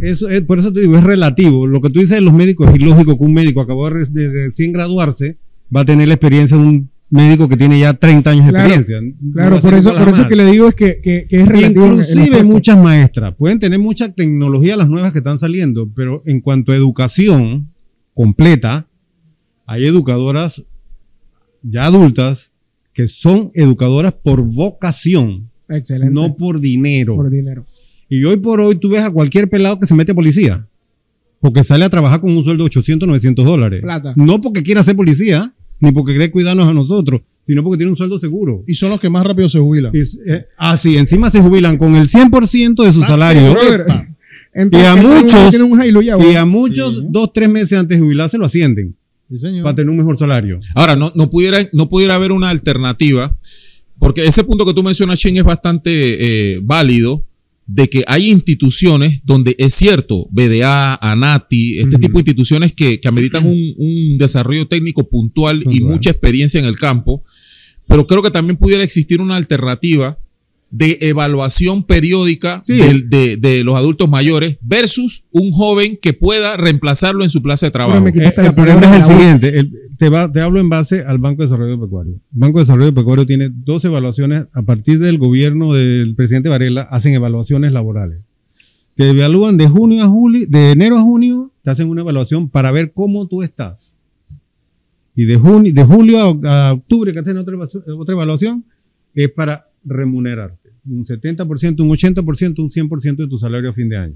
Eso es, por eso te digo, es relativo. Lo que tú dices de los médicos es ilógico que un médico acabó de, re- de recién graduarse va a tener la experiencia de un médico que tiene ya 30 años de Claro, experiencia. Claro, por eso, por eso que le digo es que, que, que es relativo. Inclusive muchas maestras pueden tener mucha tecnología las nuevas que están saliendo, pero en cuanto a educación completa, hay educadoras ya adultas que son educadoras por vocación, Excelente. no por dinero. Por dinero. Y hoy por hoy tú ves a cualquier pelado que se mete a policía, porque sale a trabajar con un sueldo de 800, 900 dólares. Plata. No porque quiera ser policía, ni porque cree cuidarnos a nosotros, sino porque tiene un sueldo seguro. Y son los que más rápido se jubilan. ah, sí, encima se jubilan con el 100% de su salario. brother. Y Entonces, a muchos, y a muchos dos, tres meses antes de jubilarse lo ascienden. Para tener un mejor salario. Ahora, no, no, pudiera, no pudiera haber una alternativa, porque ese punto que tú mencionas, Chin, es bastante eh, válido, de que hay instituciones donde es cierto, BDA, ANATI, este tipo de instituciones que, que ameritan un, un desarrollo técnico puntual, y mucha experiencia en el campo, pero creo que también pudiera existir una alternativa de evaluación periódica de, de los adultos mayores versus un joven que pueda reemplazarlo en su plaza de trabajo. Eh, el problema es el siguiente. el- te, va- te hablo en base al Banco de Desarrollo Pecuario. El Banco de Desarrollo Pecuario tiene dos evaluaciones. A partir del gobierno del presidente Varela, hacen evaluaciones laborales. Te evalúan de junio a julio, de enero a junio, te hacen una evaluación para ver cómo tú estás. Y de, junio, de julio a, a octubre, que hacen otra, otra evaluación, es para remunerarte. Un 70%, un 80%, un 100% de tu salario a fin de año.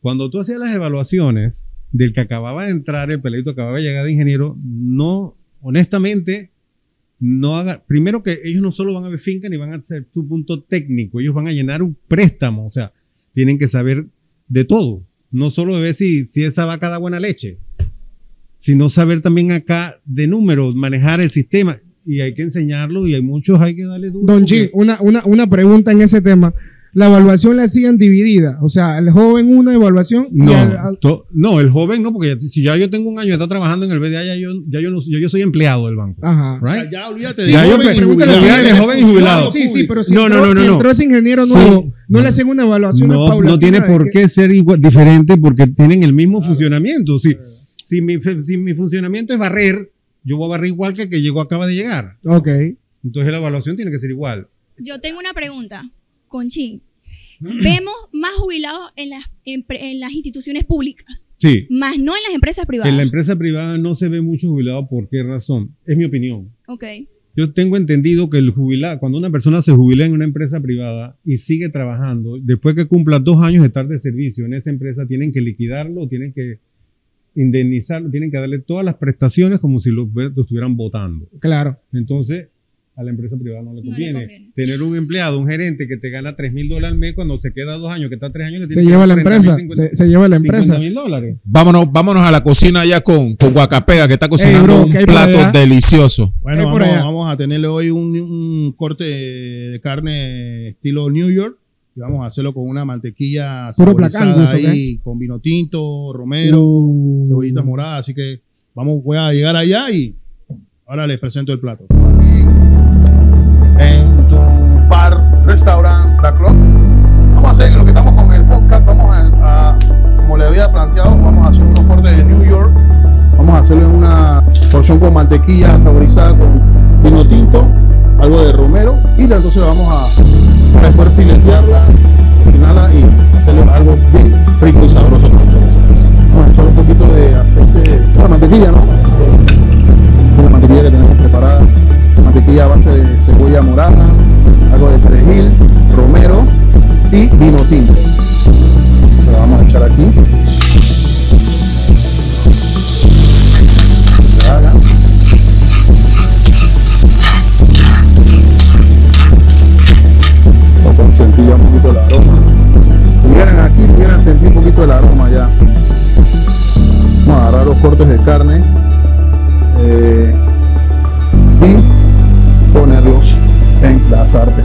Cuando tú hacías las evaluaciones del que acababa de entrar, el peladito acababa de llegar de ingeniero, no, honestamente, no haga, primero que ellos no solo van a ver finca ni van a hacer tu punto técnico, ellos van a llenar un préstamo, o sea, tienen que saber de todo, no solo de ver si, si esa vaca da buena leche, sino saber también acá de números, manejar el sistema, y hay que enseñarlo, y hay muchos, hay que darle duro. Don Chi, una, una, una pregunta en ese tema. La evaluación la hacían dividida. O sea, el joven una evaluación y No, al- al- to- no, el joven no, porque ya- si ya yo tengo un año de estar trabajando en el BDA, ya yo, ya yo, no, ya yo soy empleado del banco. Ajá. Right? O sea, ya olvídate Sí, ya yo joven pe- y pregúntale de joven y jubilado. Sí, sí, pero si, No, no, entró, no, no, si no. entró ese ingeniero Sí. nuevo, no, le hacen una evaluación No, no tiene por que- qué ser igual, diferente porque tienen el mismo funcionamiento. Si, si, mi, si mi funcionamiento es barrer, yo voy a barrer igual que el que llegó acaba de llegar. Ok. Entonces la evaluación tiene que ser igual. Yo tengo una pregunta, Conchín. vemos más jubilados en las, empre- en las instituciones públicas, Sí. más no en las empresas privadas. En la empresa privada no se ve mucho jubilado. ¿Por qué razón? Es mi opinión. Ok. Yo tengo entendido que el jubilado, cuando una persona se jubila en una empresa privada y sigue trabajando, después que cumpla dos años de estar de servicio en esa empresa, tienen que liquidarlo, tienen que indemnizarlo, tienen que darle todas las prestaciones como si lo, lo estuvieran votando. Claro. Entonces, a la empresa privada no le conviene. Tener un empleado, un gerente que te gana 3 mil dólares al mes, cuando se queda dos años, que está tres años, le Se tiene que lleva dar la 30 empresa. 50 Se, se lleva la empresa. 50 mil dólares. Vámonos, vámonos a la cocina ya con, con Guacapega, que está cocinando bro, un ¿qué hay por plato delicioso. Bueno, vamos, vamos a tenerle hoy un, un corte de carne estilo New York y vamos a hacerlo con una mantequilla saborizada ahí, con vino tinto, romero, Uh. cebollitas moradas. Así que vamos, voy a llegar allá y ahora les presento el plato. En tu bar, restaurante, la club. Vamos a hacer lo que estamos con el podcast. Vamos a, a- como le había planteado, vamos a hacer unos cortes de New York. Vamos a hacerlo en una porción con mantequilla saborizada con vino tinto, algo de romero y entonces vamos a después filetearlas, cocinarlas y hacerle algo bien rico y sabroso. Vamos a echar un poquito de aceite, bueno, mantequilla, ¿no? La mantequilla que tenemos preparada, mantequilla a base de cebolla morada, algo de perejil, romero y vino tinto. Lo vamos a echar aquí. Haga. Sentir un poquito el aroma. Vieran aquí, pudieran sentir un poquito el aroma ya. Vamos a agarrar los cortes de carne eh, y ponerlos en la sartén.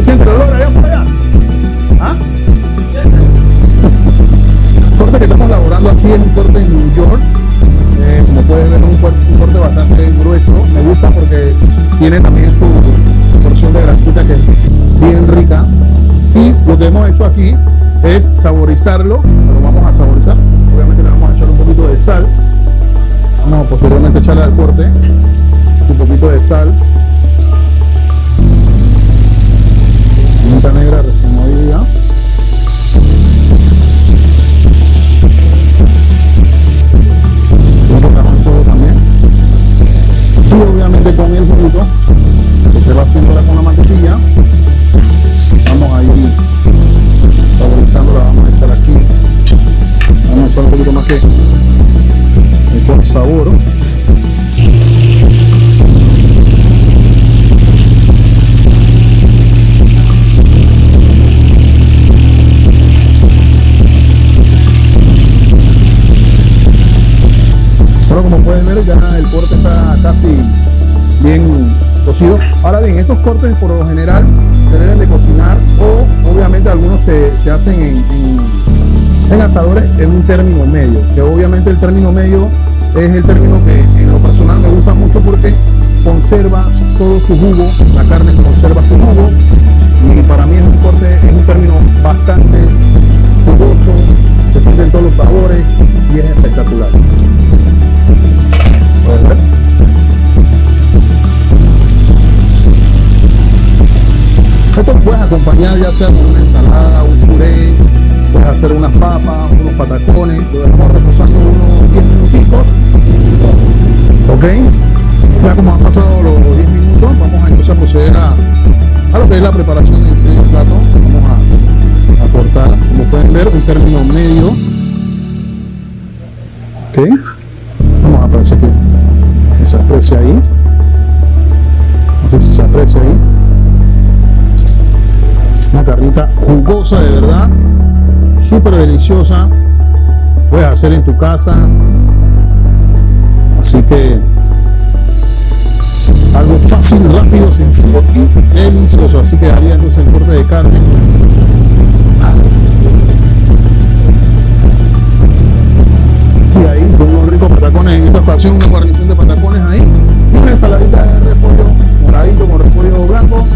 dólares, Corte que estamos laborando aquí en un corte en New York. Eh, como pueden ver, un corte bastante grueso. Me gusta porque tiene también su porción de grasita que es bien rica. Y lo que hemos hecho aquí es saborizarlo. Lo vamos a saborizar. Obviamente le vamos a echar un poquito de sal. Vamos a posteriormente echarle al corte un poquito de sal Negra recién fuego también. Y obviamente con el juguito que se va haciendo ahora con la mantequilla. Vamos a ir saborizándola, vamos a echar aquí. Vamos a echar un poquito más que con sabor. Ver ya el corte está casi bien cocido. Ahora bien, estos cortes por lo general se deben de cocinar o obviamente algunos se, se hacen en, en- en asadores en un término medio, que obviamente el término medio es el término que en lo personal me gusta mucho porque conserva todo su jugo, la carne conserva su jugo y para mí es un corte, es un término bastante jugoso, se sienten todos los sabores y es espectacular. ¿Puedes ver? Esto puedes acompañar ya sea con una ensalada, un puré, puedes hacer unas papas, unos patacones, lo dejamos reposando unos 10 minuticos. ¿Ok? Ya como han pasado los 10 minutos, vamos a entonces proceder a, a lo que es la preparación sí del plato. Vamos a, a cortar, como pueden ver, un término medio. ¿Ok? Vamos a que se aprecia ahí. No sé si se aprecia ahí. Una carnita jugosa de verdad, súper deliciosa. Puedes hacer en tu casa. Así que algo fácil, rápido, sencillo y delicioso. Así que haría entonces el corte de carne. Y ahí son unos ricos patacones en esta ocasión, una guarnición de patacones una ensaladita de repollo moradito con repollo blanco.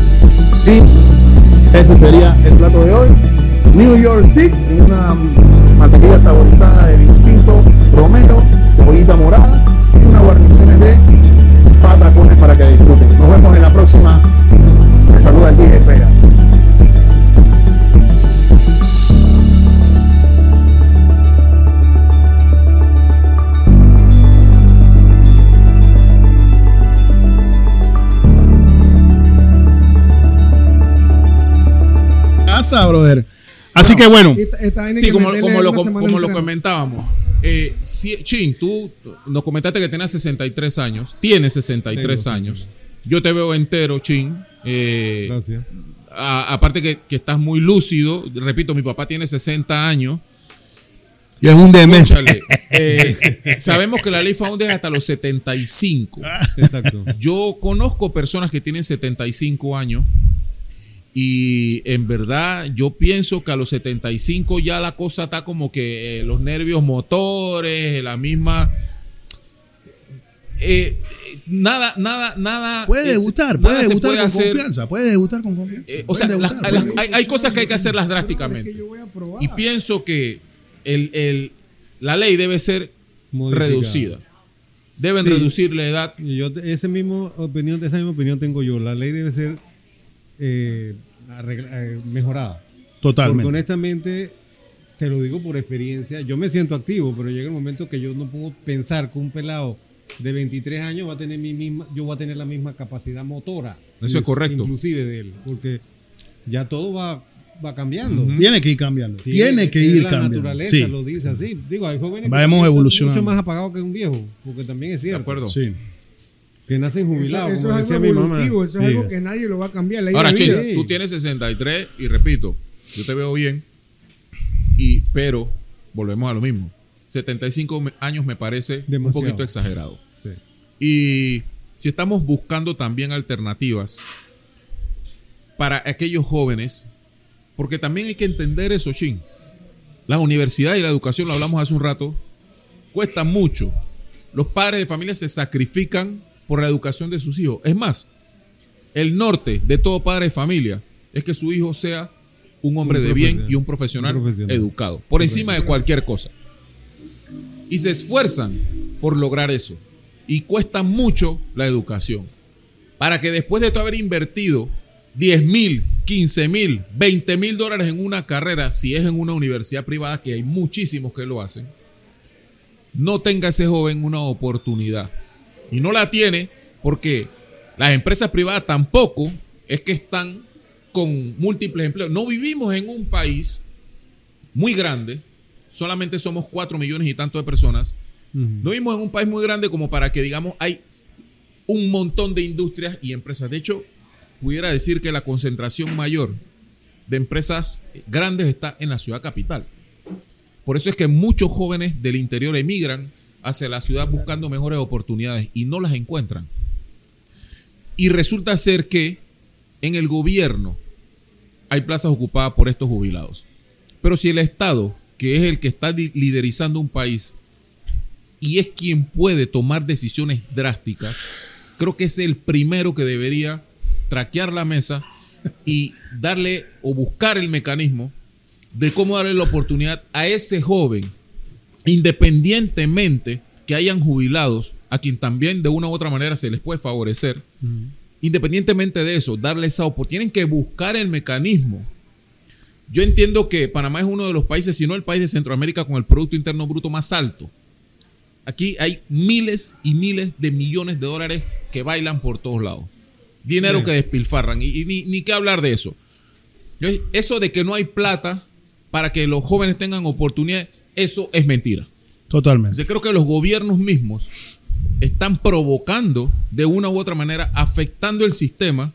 Y ese sería el plato de hoy. New York Stick, una mantequilla saborizada de pinto, romero, cebollita morada y unas guarniciones de patacones para que disfruten. Nos vemos en la próxima. Me saluda el DJ Pega. Brother. Así que bueno. Esta- esta Sí, que como, como lo, como lo comentábamos. Eh, si- Chin, tú nos comentaste que tenías 63 años. Tienes 63 Tengo, sí, años. Yo te veo entero, Chin. Eh, Gracias. a- aparte que, que estás muy lúcido. Repito, mi papá tiene 60 años. Y es un demente. Eh, sabemos que la ley Found es hasta los 75. Exacto. Yo conozco personas que tienen 75 años y en verdad yo pienso que a los 75 ya la cosa está como que eh, los nervios motores, la misma... eh, eh, nada, nada, nada... Puede debutar, puede debutar puede con hacer. confianza, puede debutar con confianza. Eh, o sea, debutar, las- hay, hay cosas que hay que hacerlas drásticamente. Y pienso que el- el- la ley debe ser Modificada. reducida. Deben Sí. reducir la edad. Yo ese mismo opinión, esa misma opinión tengo yo. La ley debe ser eh, arregla- eh, mejorada. Totalmente. Porque honestamente, te lo digo por experiencia, yo me siento activo, pero llega el momento que yo no puedo pensar que un pelado de 23 años va a tener mi misma, yo voy a tener la misma capacidad motora. Eso es correcto. Inclusive de él, porque ya todo va, va cambiando. Tiene que ir cambiando. Tiene que ir la cambiando. naturaleza Sí. lo dice así. Digo, hay jóvenes Vamos que mucho más apagados que un viejo, porque también es cierto. acuerdo. Sí. Que nacen Eso, jubilados, eso como es decía algo mi mamá. evolutivo, eso es Sí. algo que nadie lo va a cambiar. La Ahora, vida. Chin, tú tienes 63 y repito, yo te veo bien, y, pero volvemos a lo mismo. 75 me- años me parece Demasiado. un poquito exagerado. Sí. Y si estamos buscando también alternativas para aquellos jóvenes, porque también hay que entender eso, Chin. La universidad y la educación, lo hablamos hace un rato, cuesta mucho. Los padres de familia se sacrifican por la educación de sus hijos. Es más, el norte de todo padre de familia es que su hijo sea un hombre Un de bien y un profesional, Un profesional. educado, por encima de cualquier cosa. Y se esfuerzan por lograr eso. Y cuesta mucho la educación. Para que después de tú haber invertido 10 mil, 15 mil, 20 mil dólares en una carrera, si es en una universidad privada, que hay muchísimos que lo hacen, no tenga ese joven una oportunidad. Y no la tiene porque las empresas privadas tampoco es que están con múltiples empleos. No vivimos en un país muy grande, solamente somos 4 millones y tanto de personas. No vivimos en un país muy grande como para que digamos hay un montón de industrias y empresas. De hecho, pudiera decir que la concentración mayor de empresas grandes está en la ciudad capital. Por eso es que muchos jóvenes del interior emigran hacia la ciudad buscando mejores oportunidades y no las encuentran. Y resulta ser que en el gobierno hay plazas ocupadas por estos jubilados. Pero si el Estado, que es el que está liderizando un país y es quien puede tomar decisiones drásticas, creo que es el primero que debería traquear la mesa y darle o buscar el mecanismo de cómo darle la oportunidad a ese joven, independientemente que hayan jubilados, a quien también de una u otra manera se les puede favorecer, independientemente de eso, darle esa oportunidad. Tienen que buscar el mecanismo. Yo entiendo que Panamá es uno de los países, si no el país de Centroamérica con el Producto Interno Bruto más alto. Aquí hay miles y miles de millones de dólares que bailan por todos lados. Dinero Sí. que despilfarran. Y, y ni, ni qué hablar de eso. Eso de que no hay plata para que los jóvenes tengan oportunidad, eso es mentira. Totalmente. Yo creo que los gobiernos mismos están provocando de una u otra manera, afectando el sistema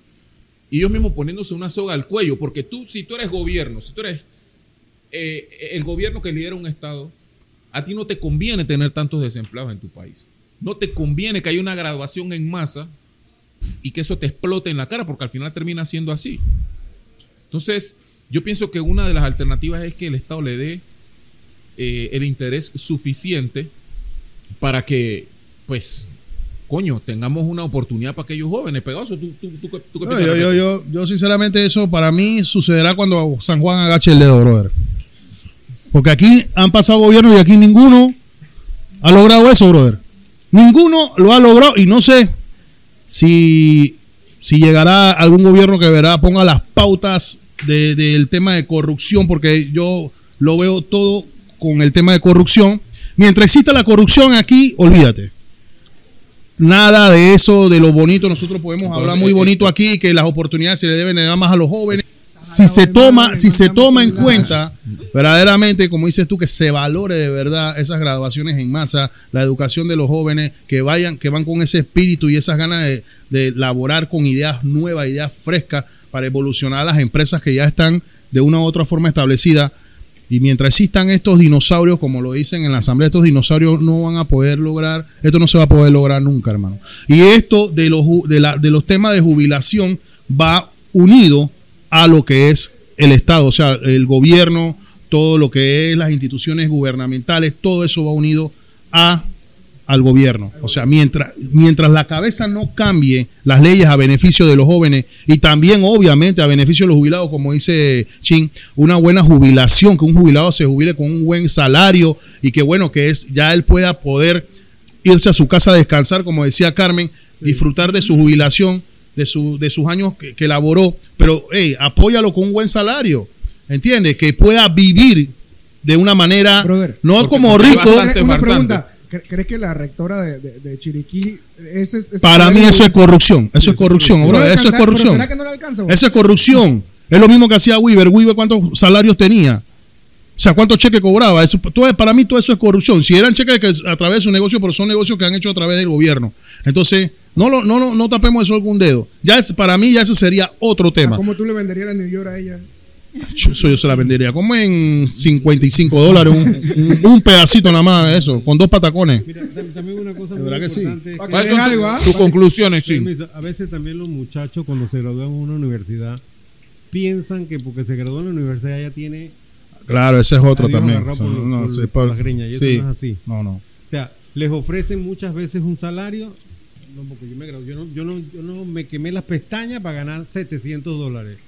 y ellos mismos poniéndose una soga al cuello. Porque tú, si tú eres gobierno, si tú eres eh, el gobierno que lidera un Estado, a ti no te conviene tener tantos desempleados en tu país. No te conviene que haya una graduación en masa y que eso te explote en la cara, porque al final termina siendo así. Entonces, Yo pienso que una de las alternativas es que el Estado le dé eh, el interés suficiente para que, pues, coño, tengamos una oportunidad para aquellos jóvenes. Pegaso, ¿tú, tú, tú, qué- tú qué No, piensas yo, yo, yo, yo, sinceramente, eso para mí sucederá cuando San Juan agache el dedo, brother. Porque aquí han pasado gobiernos y aquí ninguno ha logrado eso, brother. Ninguno lo ha logrado y no sé si, si llegará algún gobierno que verá, ponga las pautas de- del tema de corrupción, porque yo lo veo todo con el tema de corrupción. Mientras exista la corrupción aquí, olvídate. Nada de eso, de lo bonito, nosotros podemos hablar muy bonito aquí, que las oportunidades se le deben de dar más a los jóvenes. Si se toma, si se toma en cuenta verdaderamente, como dices tú, que se valore de verdad esas graduaciones en masa, la educación de los jóvenes, que vayan, que van con ese espíritu y esas ganas de, de laborar con ideas nuevas, ideas frescas para evolucionar las empresas que ya están de una u otra forma establecidas. Y mientras existan estos dinosaurios, como lo dicen en la asamblea, estos dinosaurios no van a poder lograr, esto no se va a poder lograr nunca, hermano. Y esto de los, de la- de los temas de jubilación va unido a lo que es el Estado, o sea, el gobierno, todo lo que es las instituciones gubernamentales, todo eso va unido a al gobierno. O sea, mientras, mientras la cabeza no cambie las leyes a beneficio de los jóvenes y también obviamente a beneficio de los jubilados, como dice Chin, una buena jubilación, que un jubilado se jubile con un buen salario y que bueno, que es ya él pueda poder irse a su casa a descansar, como decía Carmen, disfrutar de su jubilación, de, su, de sus años que, que laboró, pero hey, apóyalo con un buen salario, ¿entiendes? Que pueda vivir de una manera, no como rico, bastante Una pregunta. ¿Cre- ¿Crees que la rectora de, de- de Chiriquí ese, es- ese Para mí eso es corrupción, eso es corrupción, ¿No bro, le eso es corrupción. ¿Será que no le alcanza? bro? Eso es corrupción. Es lo mismo que hacía Weaver. Weaver, ¿cuántos salarios tenía? O sea, ¿cuántos cheques cobraba? Eso, todo, para mí todo eso es corrupción. Si eran cheques que a través de su negocio, pero son negocios que han hecho a través del gobierno. Entonces, no, lo, no, no, no tapemos eso con un dedo. Ya es, para mí ya ese sería otro tema. ¿Cómo tú le venderías la New York a ella? Yo, eso yo se la vendería como en 55 dólares, un, un- un pedacito nada más, eso, con dos patacones. También una cosa muy que sí. importante. Para que ¿Cuáles son dejes tu- algo, tus conclusiones, Chin? Permiso, A veces también los muchachos cuando se gradúan en una universidad piensan que porque se graduó en la universidad ya tiene Claro, ese es otro también. agarrado por, No, por- no, por sí, por- las greñas, y eso sí. no es así. No, no. O sea, les ofrecen muchas veces un salario. No, porque yo me gradué, yo no, yo no, yo no me quemé las pestañas para ganar 700 dólares.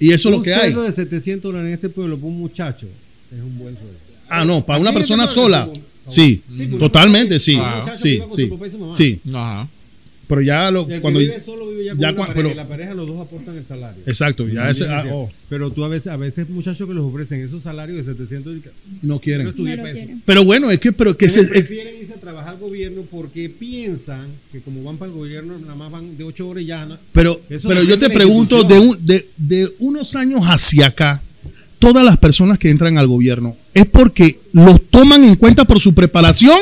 Y eso es lo Un que hay. sueldo de 700 dólares en este pueblo para un muchacho es un buen sueldo. Ah, no, para una persona sola. Sí, Sí, totalmente, un sí. Sí, viva con sí. su papá y su mamá. Sí. Ajá. Pero ya lo, El que cuando vive solo vive ya con ya una cua- pareja, pero- y la pareja los dos aportan el salario. Exacto, ya ese- ah, Pero- oh. Pero tú a veces, a veces muchachos que les ofrecen esos salarios de 700 y- No quieren. No quieren. Pero bueno, es que, pero que se, eh, prefieren irse a trabajar al gobierno porque piensan que como van para el gobierno nada más van de 8 horas y ya. ¿no? pero, Eso pero yo te pregunto, de, un, de, de unos años hacia acá, todas las personas que entran al gobierno, ¿es porque los toman en cuenta por su preparación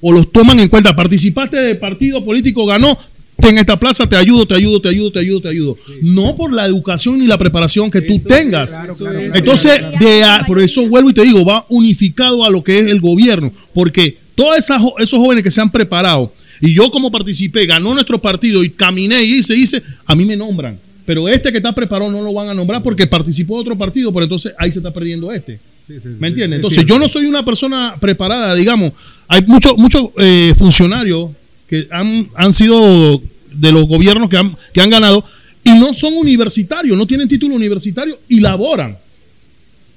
o los toman en cuenta? Participaste de partido político, ganó, en esta plaza te ayudo, te ayudo, te ayudo, te ayudo, te ayudo. No por la educación ni la preparación que tú tengas. Claro, claro, claro. Entonces, de a- por eso vuelvo y te digo, va unificado a lo que es el gobierno, porque todos esos jóvenes que se han preparado, y yo como participé, ganó nuestro partido y caminé y hice, hice, a mí me nombran. Pero este que está preparado no lo van a nombrar porque participó de otro partido, pero entonces ahí se está perdiendo este. ¿Me entiendes? Entonces yo no soy una persona preparada, digamos. Hay muchos muchos eh, funcionarios que han, han sido de los gobiernos que han, que han ganado y no son universitarios, no tienen título universitario y laboran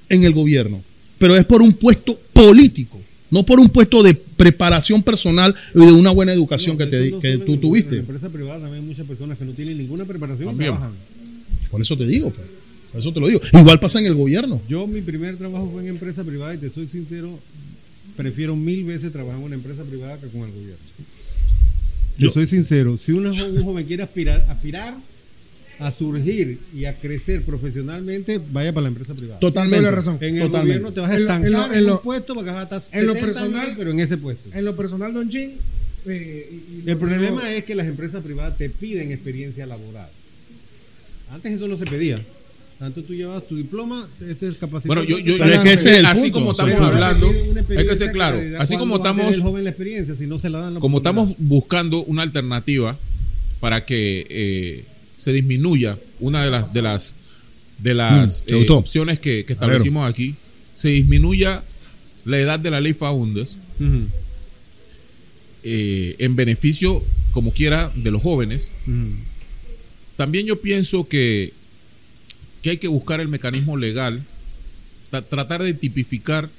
en el gobierno. Pero es por un puesto político, no por un puesto de preparación personal y de una buena educación que, te, no que tú en- En tuviste. la empresa privada también hay muchas personas que no tienen ninguna preparación y También. trabajan. Por eso te digo, pues. por eso te lo digo. Igual pasa en el gobierno. Yo mi primer trabajo fue en empresa privada y te soy sincero, prefiero mil veces trabajar en una empresa privada que con el gobierno. Yo soy sincero, si una jo- un joven quiere aspirar, aspirar a surgir y a crecer profesionalmente, vaya para la empresa privada. Totalmente. Tiene razón. En el Totalmente. gobierno te vas a En lo- en estancar lo- en, puesto porque vas a estar en lo 70 personal- años, pero en ese puesto. En lo personal, Don Jin. eh, y- y lo El problema yo- es que las empresas privadas te piden experiencia laboral. Antes eso no se pedía. Antes tú llevabas tu diploma, este es capacidad. Bueno, yo, yo, es que ese es el así punto. como estamos hablando, hay que ser claro, así como estamos, el joven la experiencia, si no se la dan la como estamos buscando una alternativa para que eh, se disminuya una de las de las de las Mm, ¿te eh, opciones que, que establecimos aquí, se disminuya la edad de la ley Faundes eh, en beneficio, como quiera, de los jóvenes. También yo pienso que, que hay que buscar el mecanismo legal, tra- tratar de tipificar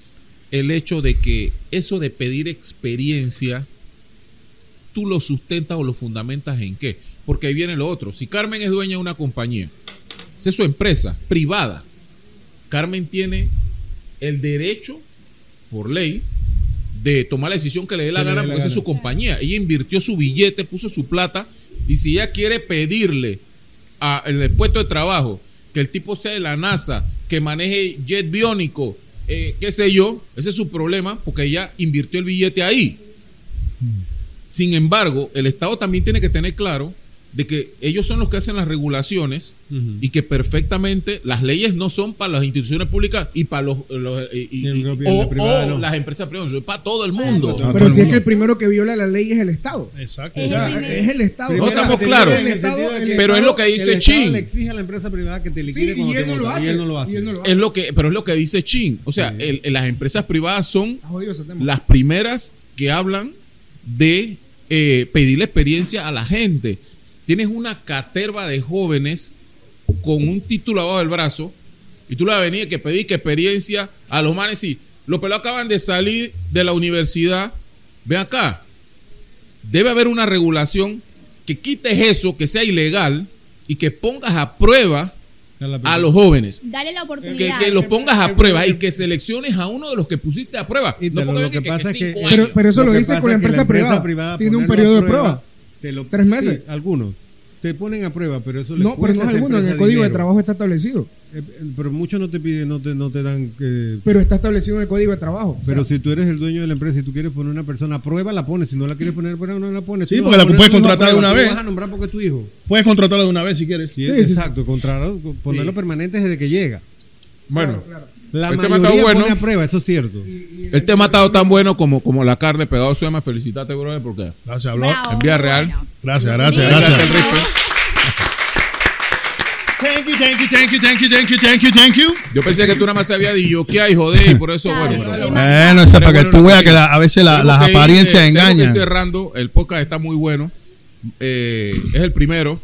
el hecho de que eso de pedir experiencia, tú lo sustentas o lo fundamentas en qué. Porque ahí viene lo otro. Si Carmen es dueña de una compañía, es su empresa privada, Carmen tiene el derecho, por ley, de tomar la decisión que le dé la Que gana dé la porque esa es su compañía. Ella invirtió su billete, puso su plata y si ella quiere pedirle a el puesto de trabajo que el tipo sea de la NASA, que maneje jet biónico, eh, qué sé yo, ese es su problema porque ella invirtió el billete ahí. Sin embargo, el Estado también tiene que tener claro de que ellos son los que hacen las regulaciones y que perfectamente las leyes no son para las instituciones públicas y para los, y- y- y- o, o no. las empresas privadas, es para todo el mundo. Pero si es que el primero que viola la ley es el Estado. Exacto. O sea, es el Estado. No estamos el claros, el pero es lo que El dice Estado Chin. le exige a la empresa privada que te Sí, liquide y cuando él te no lo hace. y él no lo hace. Y él no lo Es lo que, pero es lo que dice Chin. O sea, el- el- las empresas privadas son las primeras que hablan de eh, pedirle experiencia a la gente. Tienes una caterva de jóvenes con un título abajo del brazo y tú la venís que pedir que experiencia a los manes y los pelados acaban de salir de la universidad. Ve acá. Debe haber una regulación que quites eso, que sea ilegal y que pongas a prueba a los jóvenes. Dale la Que, oportunidad. que los pongas a prueba y que selecciones a uno de los que pusiste a prueba. No lo que pasa es que- cinco Pero, eso lo, que dice pasa con la es que empresa, privada. Tiene un periodo a de prueba. Te lo- Tres meses. sí, algunos. Te ponen a prueba, pero eso le No, pero no es alguno. En el código de trabajo está establecido. Eh, eh, Pero muchos no te piden, no te, no te dan. eh, Pero está establecido en el código de trabajo. O pero sea, si tú eres el dueño de la empresa y tú quieres poner una persona a prueba, la pones. Si no la quieres poner a prueba, no la pones. Sí, Tú porque la poner puedes contratar de una vez. vas a nombrar porque es tu hijo. Puedes contratarlo de una vez si quieres. Sí, Sí, sí, exacto. contrarlo, ponerlo permanente desde que llega. Bueno, La El tema está bueno. pone a prueba, eso es cierto. el tema ha estado tan bueno como, como la carne pegado se llama. Felicitate, brother, porque Gracias, habló. Bravo, en vía real. bueno. Gracias, gracias, gracias. Thank you, thank you, thank you, thank you, thank you, thank you, thank you. Yo pensé que tú nada más sabías de yoquear y joder, y por eso, bueno. pero- Bueno, esa para que tú bueno, veas que la- a veces la- las que ir, apariencias eh, que ir engañan. cerrando, el podcast está muy bueno. Eh, es el primero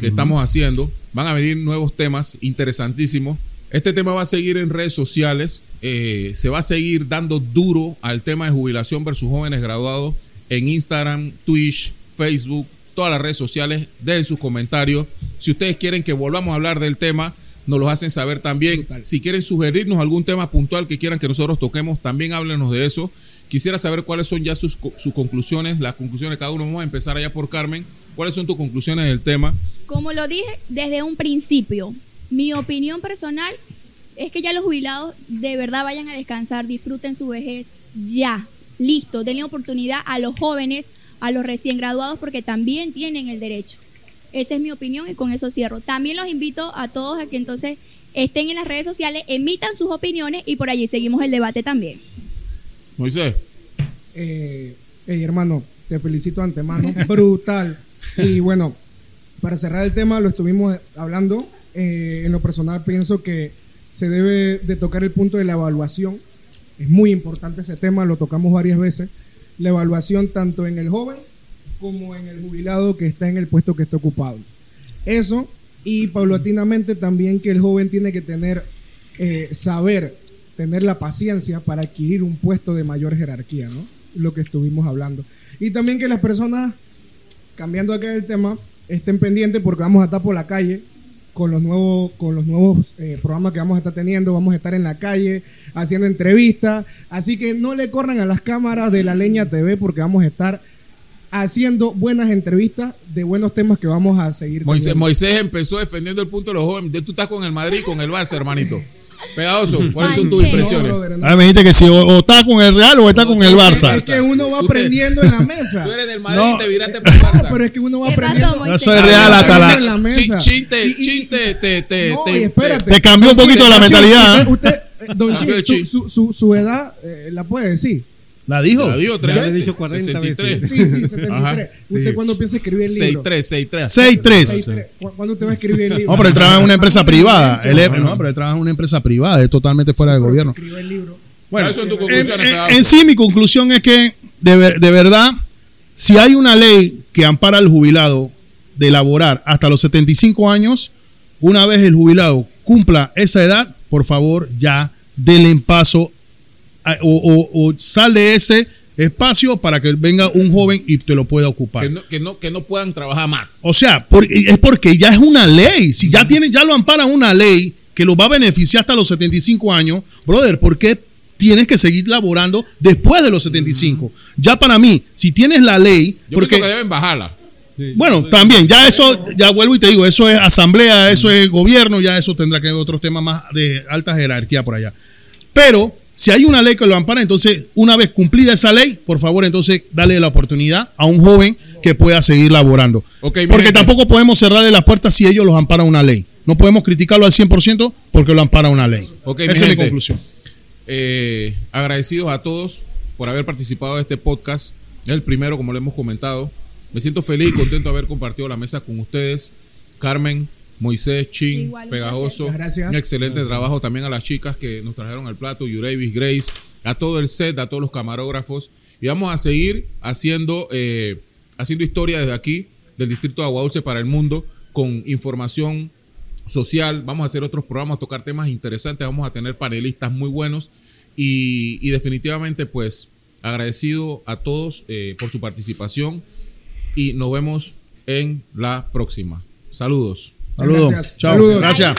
que estamos haciendo. Van a venir nuevos temas interesantísimos. Este tema va a seguir en redes sociales. eh, se va a seguir dando duro al tema de jubilación versus jóvenes graduados en Instagram, Twitch, Facebook, todas las redes sociales. Dejen sus comentarios. Si ustedes quieren que volvamos a hablar del tema, nos los hacen saber también. Si quieren sugerirnos algún tema puntual que quieran que nosotros toquemos, también háblenos de eso. Quisiera saber cuáles son ya sus, sus conclusiones, las conclusiones de cada uno. Vamos a empezar allá por Carmen. ¿Cuáles son tus conclusiones del tema? Como lo dije desde un principio, mi opinión personal es que ya los jubilados de verdad vayan a descansar, disfruten su vejez ya, listo, denle oportunidad a los jóvenes, a los recién graduados porque también tienen el derecho. Esa es mi opinión y con eso cierro. También los invito a todos a que entonces estén en las redes sociales, emitan sus opiniones y por allí seguimos el debate también. Moisés. eh, hey, hermano, te felicito de antemano. Brutal. Y bueno, para cerrar el tema, lo estuvimos hablando. Eh, en lo personal, pienso que se debe de tocar el punto de la evaluación. Es muy importante ese tema, lo tocamos varias veces. La evaluación tanto en el joven como en el jubilado que está en el puesto que está ocupado. Eso y paulatinamente también que el joven tiene que tener, eh, saber, tener la paciencia para adquirir un puesto de mayor jerarquía, ¿no? Lo que estuvimos hablando. Y también que las personas, cambiando acá el tema, estén pendientes porque vamos a estar por la calle con los nuevos, con los nuevos eh, programas que vamos a estar teniendo, vamos a estar en la calle haciendo entrevistas, así que no le corran a las cámaras de la Leña TV porque vamos a estar haciendo buenas entrevistas de buenos temas que vamos a seguir. Moisés. Moisés empezó defendiendo el punto de los jóvenes. Tú estás con el Madrid y con el Barça, hermanito. Pegadoso, ¿cuáles son tus impresiones? No, no. Ah, me dijiste que si o, o está con el Real o está con el Barça. Es que uno va aprendiendo en la mesa. Tú eres del Madrid No. y te viraste por el Barça. Pero es que uno va ¿Qué pasó, aprendiendo. Yo soy Real hasta la... en la mesa. Chin, Chin te, te, te, te, No, te- y espérate. Te cambió un poquito la mentalidad. Usted, usted, eh, don Ah, Chin, pero su, Chin. su, su, su edad eh, la puede decir. ¿La dijo? La dijo tres Ya le he veces. dicho 40 63. veces. Sí, sí, 73. Ajá. ¿Usted Sí. cuándo piensa escribir el libro? 63, 63. 6-3. 6-3. ¿Cu- ¿Cuándo usted va a escribir el libro? No, pero él trabaja en una empresa privada. Él es- no, pero él trabaja en una empresa privada, es totalmente fuera del gobierno. Escribió el libro. Bueno, Eso en tu en, conclusión, en- Federico. en sí, mi conclusión es que, de, ver- de verdad, si hay una ley que ampara al jubilado de laborar hasta los 75 años, una vez el jubilado cumpla esa edad, por favor, ya denle en paso a- o, o- o sal de ese espacio para que venga un joven y te lo pueda ocupar. Que no, que, no, que no puedan trabajar más. O sea, por- es porque ya es una ley. Si ya tiene, ya lo ampara una ley que lo va a beneficiar hasta los 75 años, brother, ¿por qué tienes que seguir laborando después de los 75? Ya para mí, si tienes la ley, Yo porque pienso que deben bajarla. bueno, también, ya eso, ya vuelvo y te digo, eso es asamblea, eso es gobierno, ya eso tendrá que ver otros temas más de alta jerarquía por allá. Pero si hay una ley que lo ampara, entonces, una vez cumplida esa ley, por favor, entonces, dale la oportunidad a un joven que pueda seguir laborando. Ok, mi porque gente. tampoco podemos cerrarle las puertas si ellos los ampara una ley. No podemos criticarlo al 100% porque lo ampara una ley. Ok, mi Esa es mi conclusión. Eh, agradecidos a todos por haber participado de este podcast. Es el primero, como lo hemos comentado. Me siento feliz y contento de haber compartido la mesa con ustedes. Carmen, Moisés, Chin, Igual, un Pegajoso. Gracias. Un excelente trabajo también a las chicas que nos trajeron al plato, Yurevis, Grace, a todo el set, a todos los camarógrafos. Y vamos a seguir haciendo, eh, haciendo historia desde aquí, del Distrito de Agua Dulce para el mundo, con información social. Vamos a hacer otros programas, tocar temas interesantes. Vamos a tener panelistas muy buenos. Y, y definitivamente, pues, agradecido a todos eh, por su participación. Y nos vemos en la próxima. Saludos. Saludos. Gracias. Chao. Saludos. Gracias.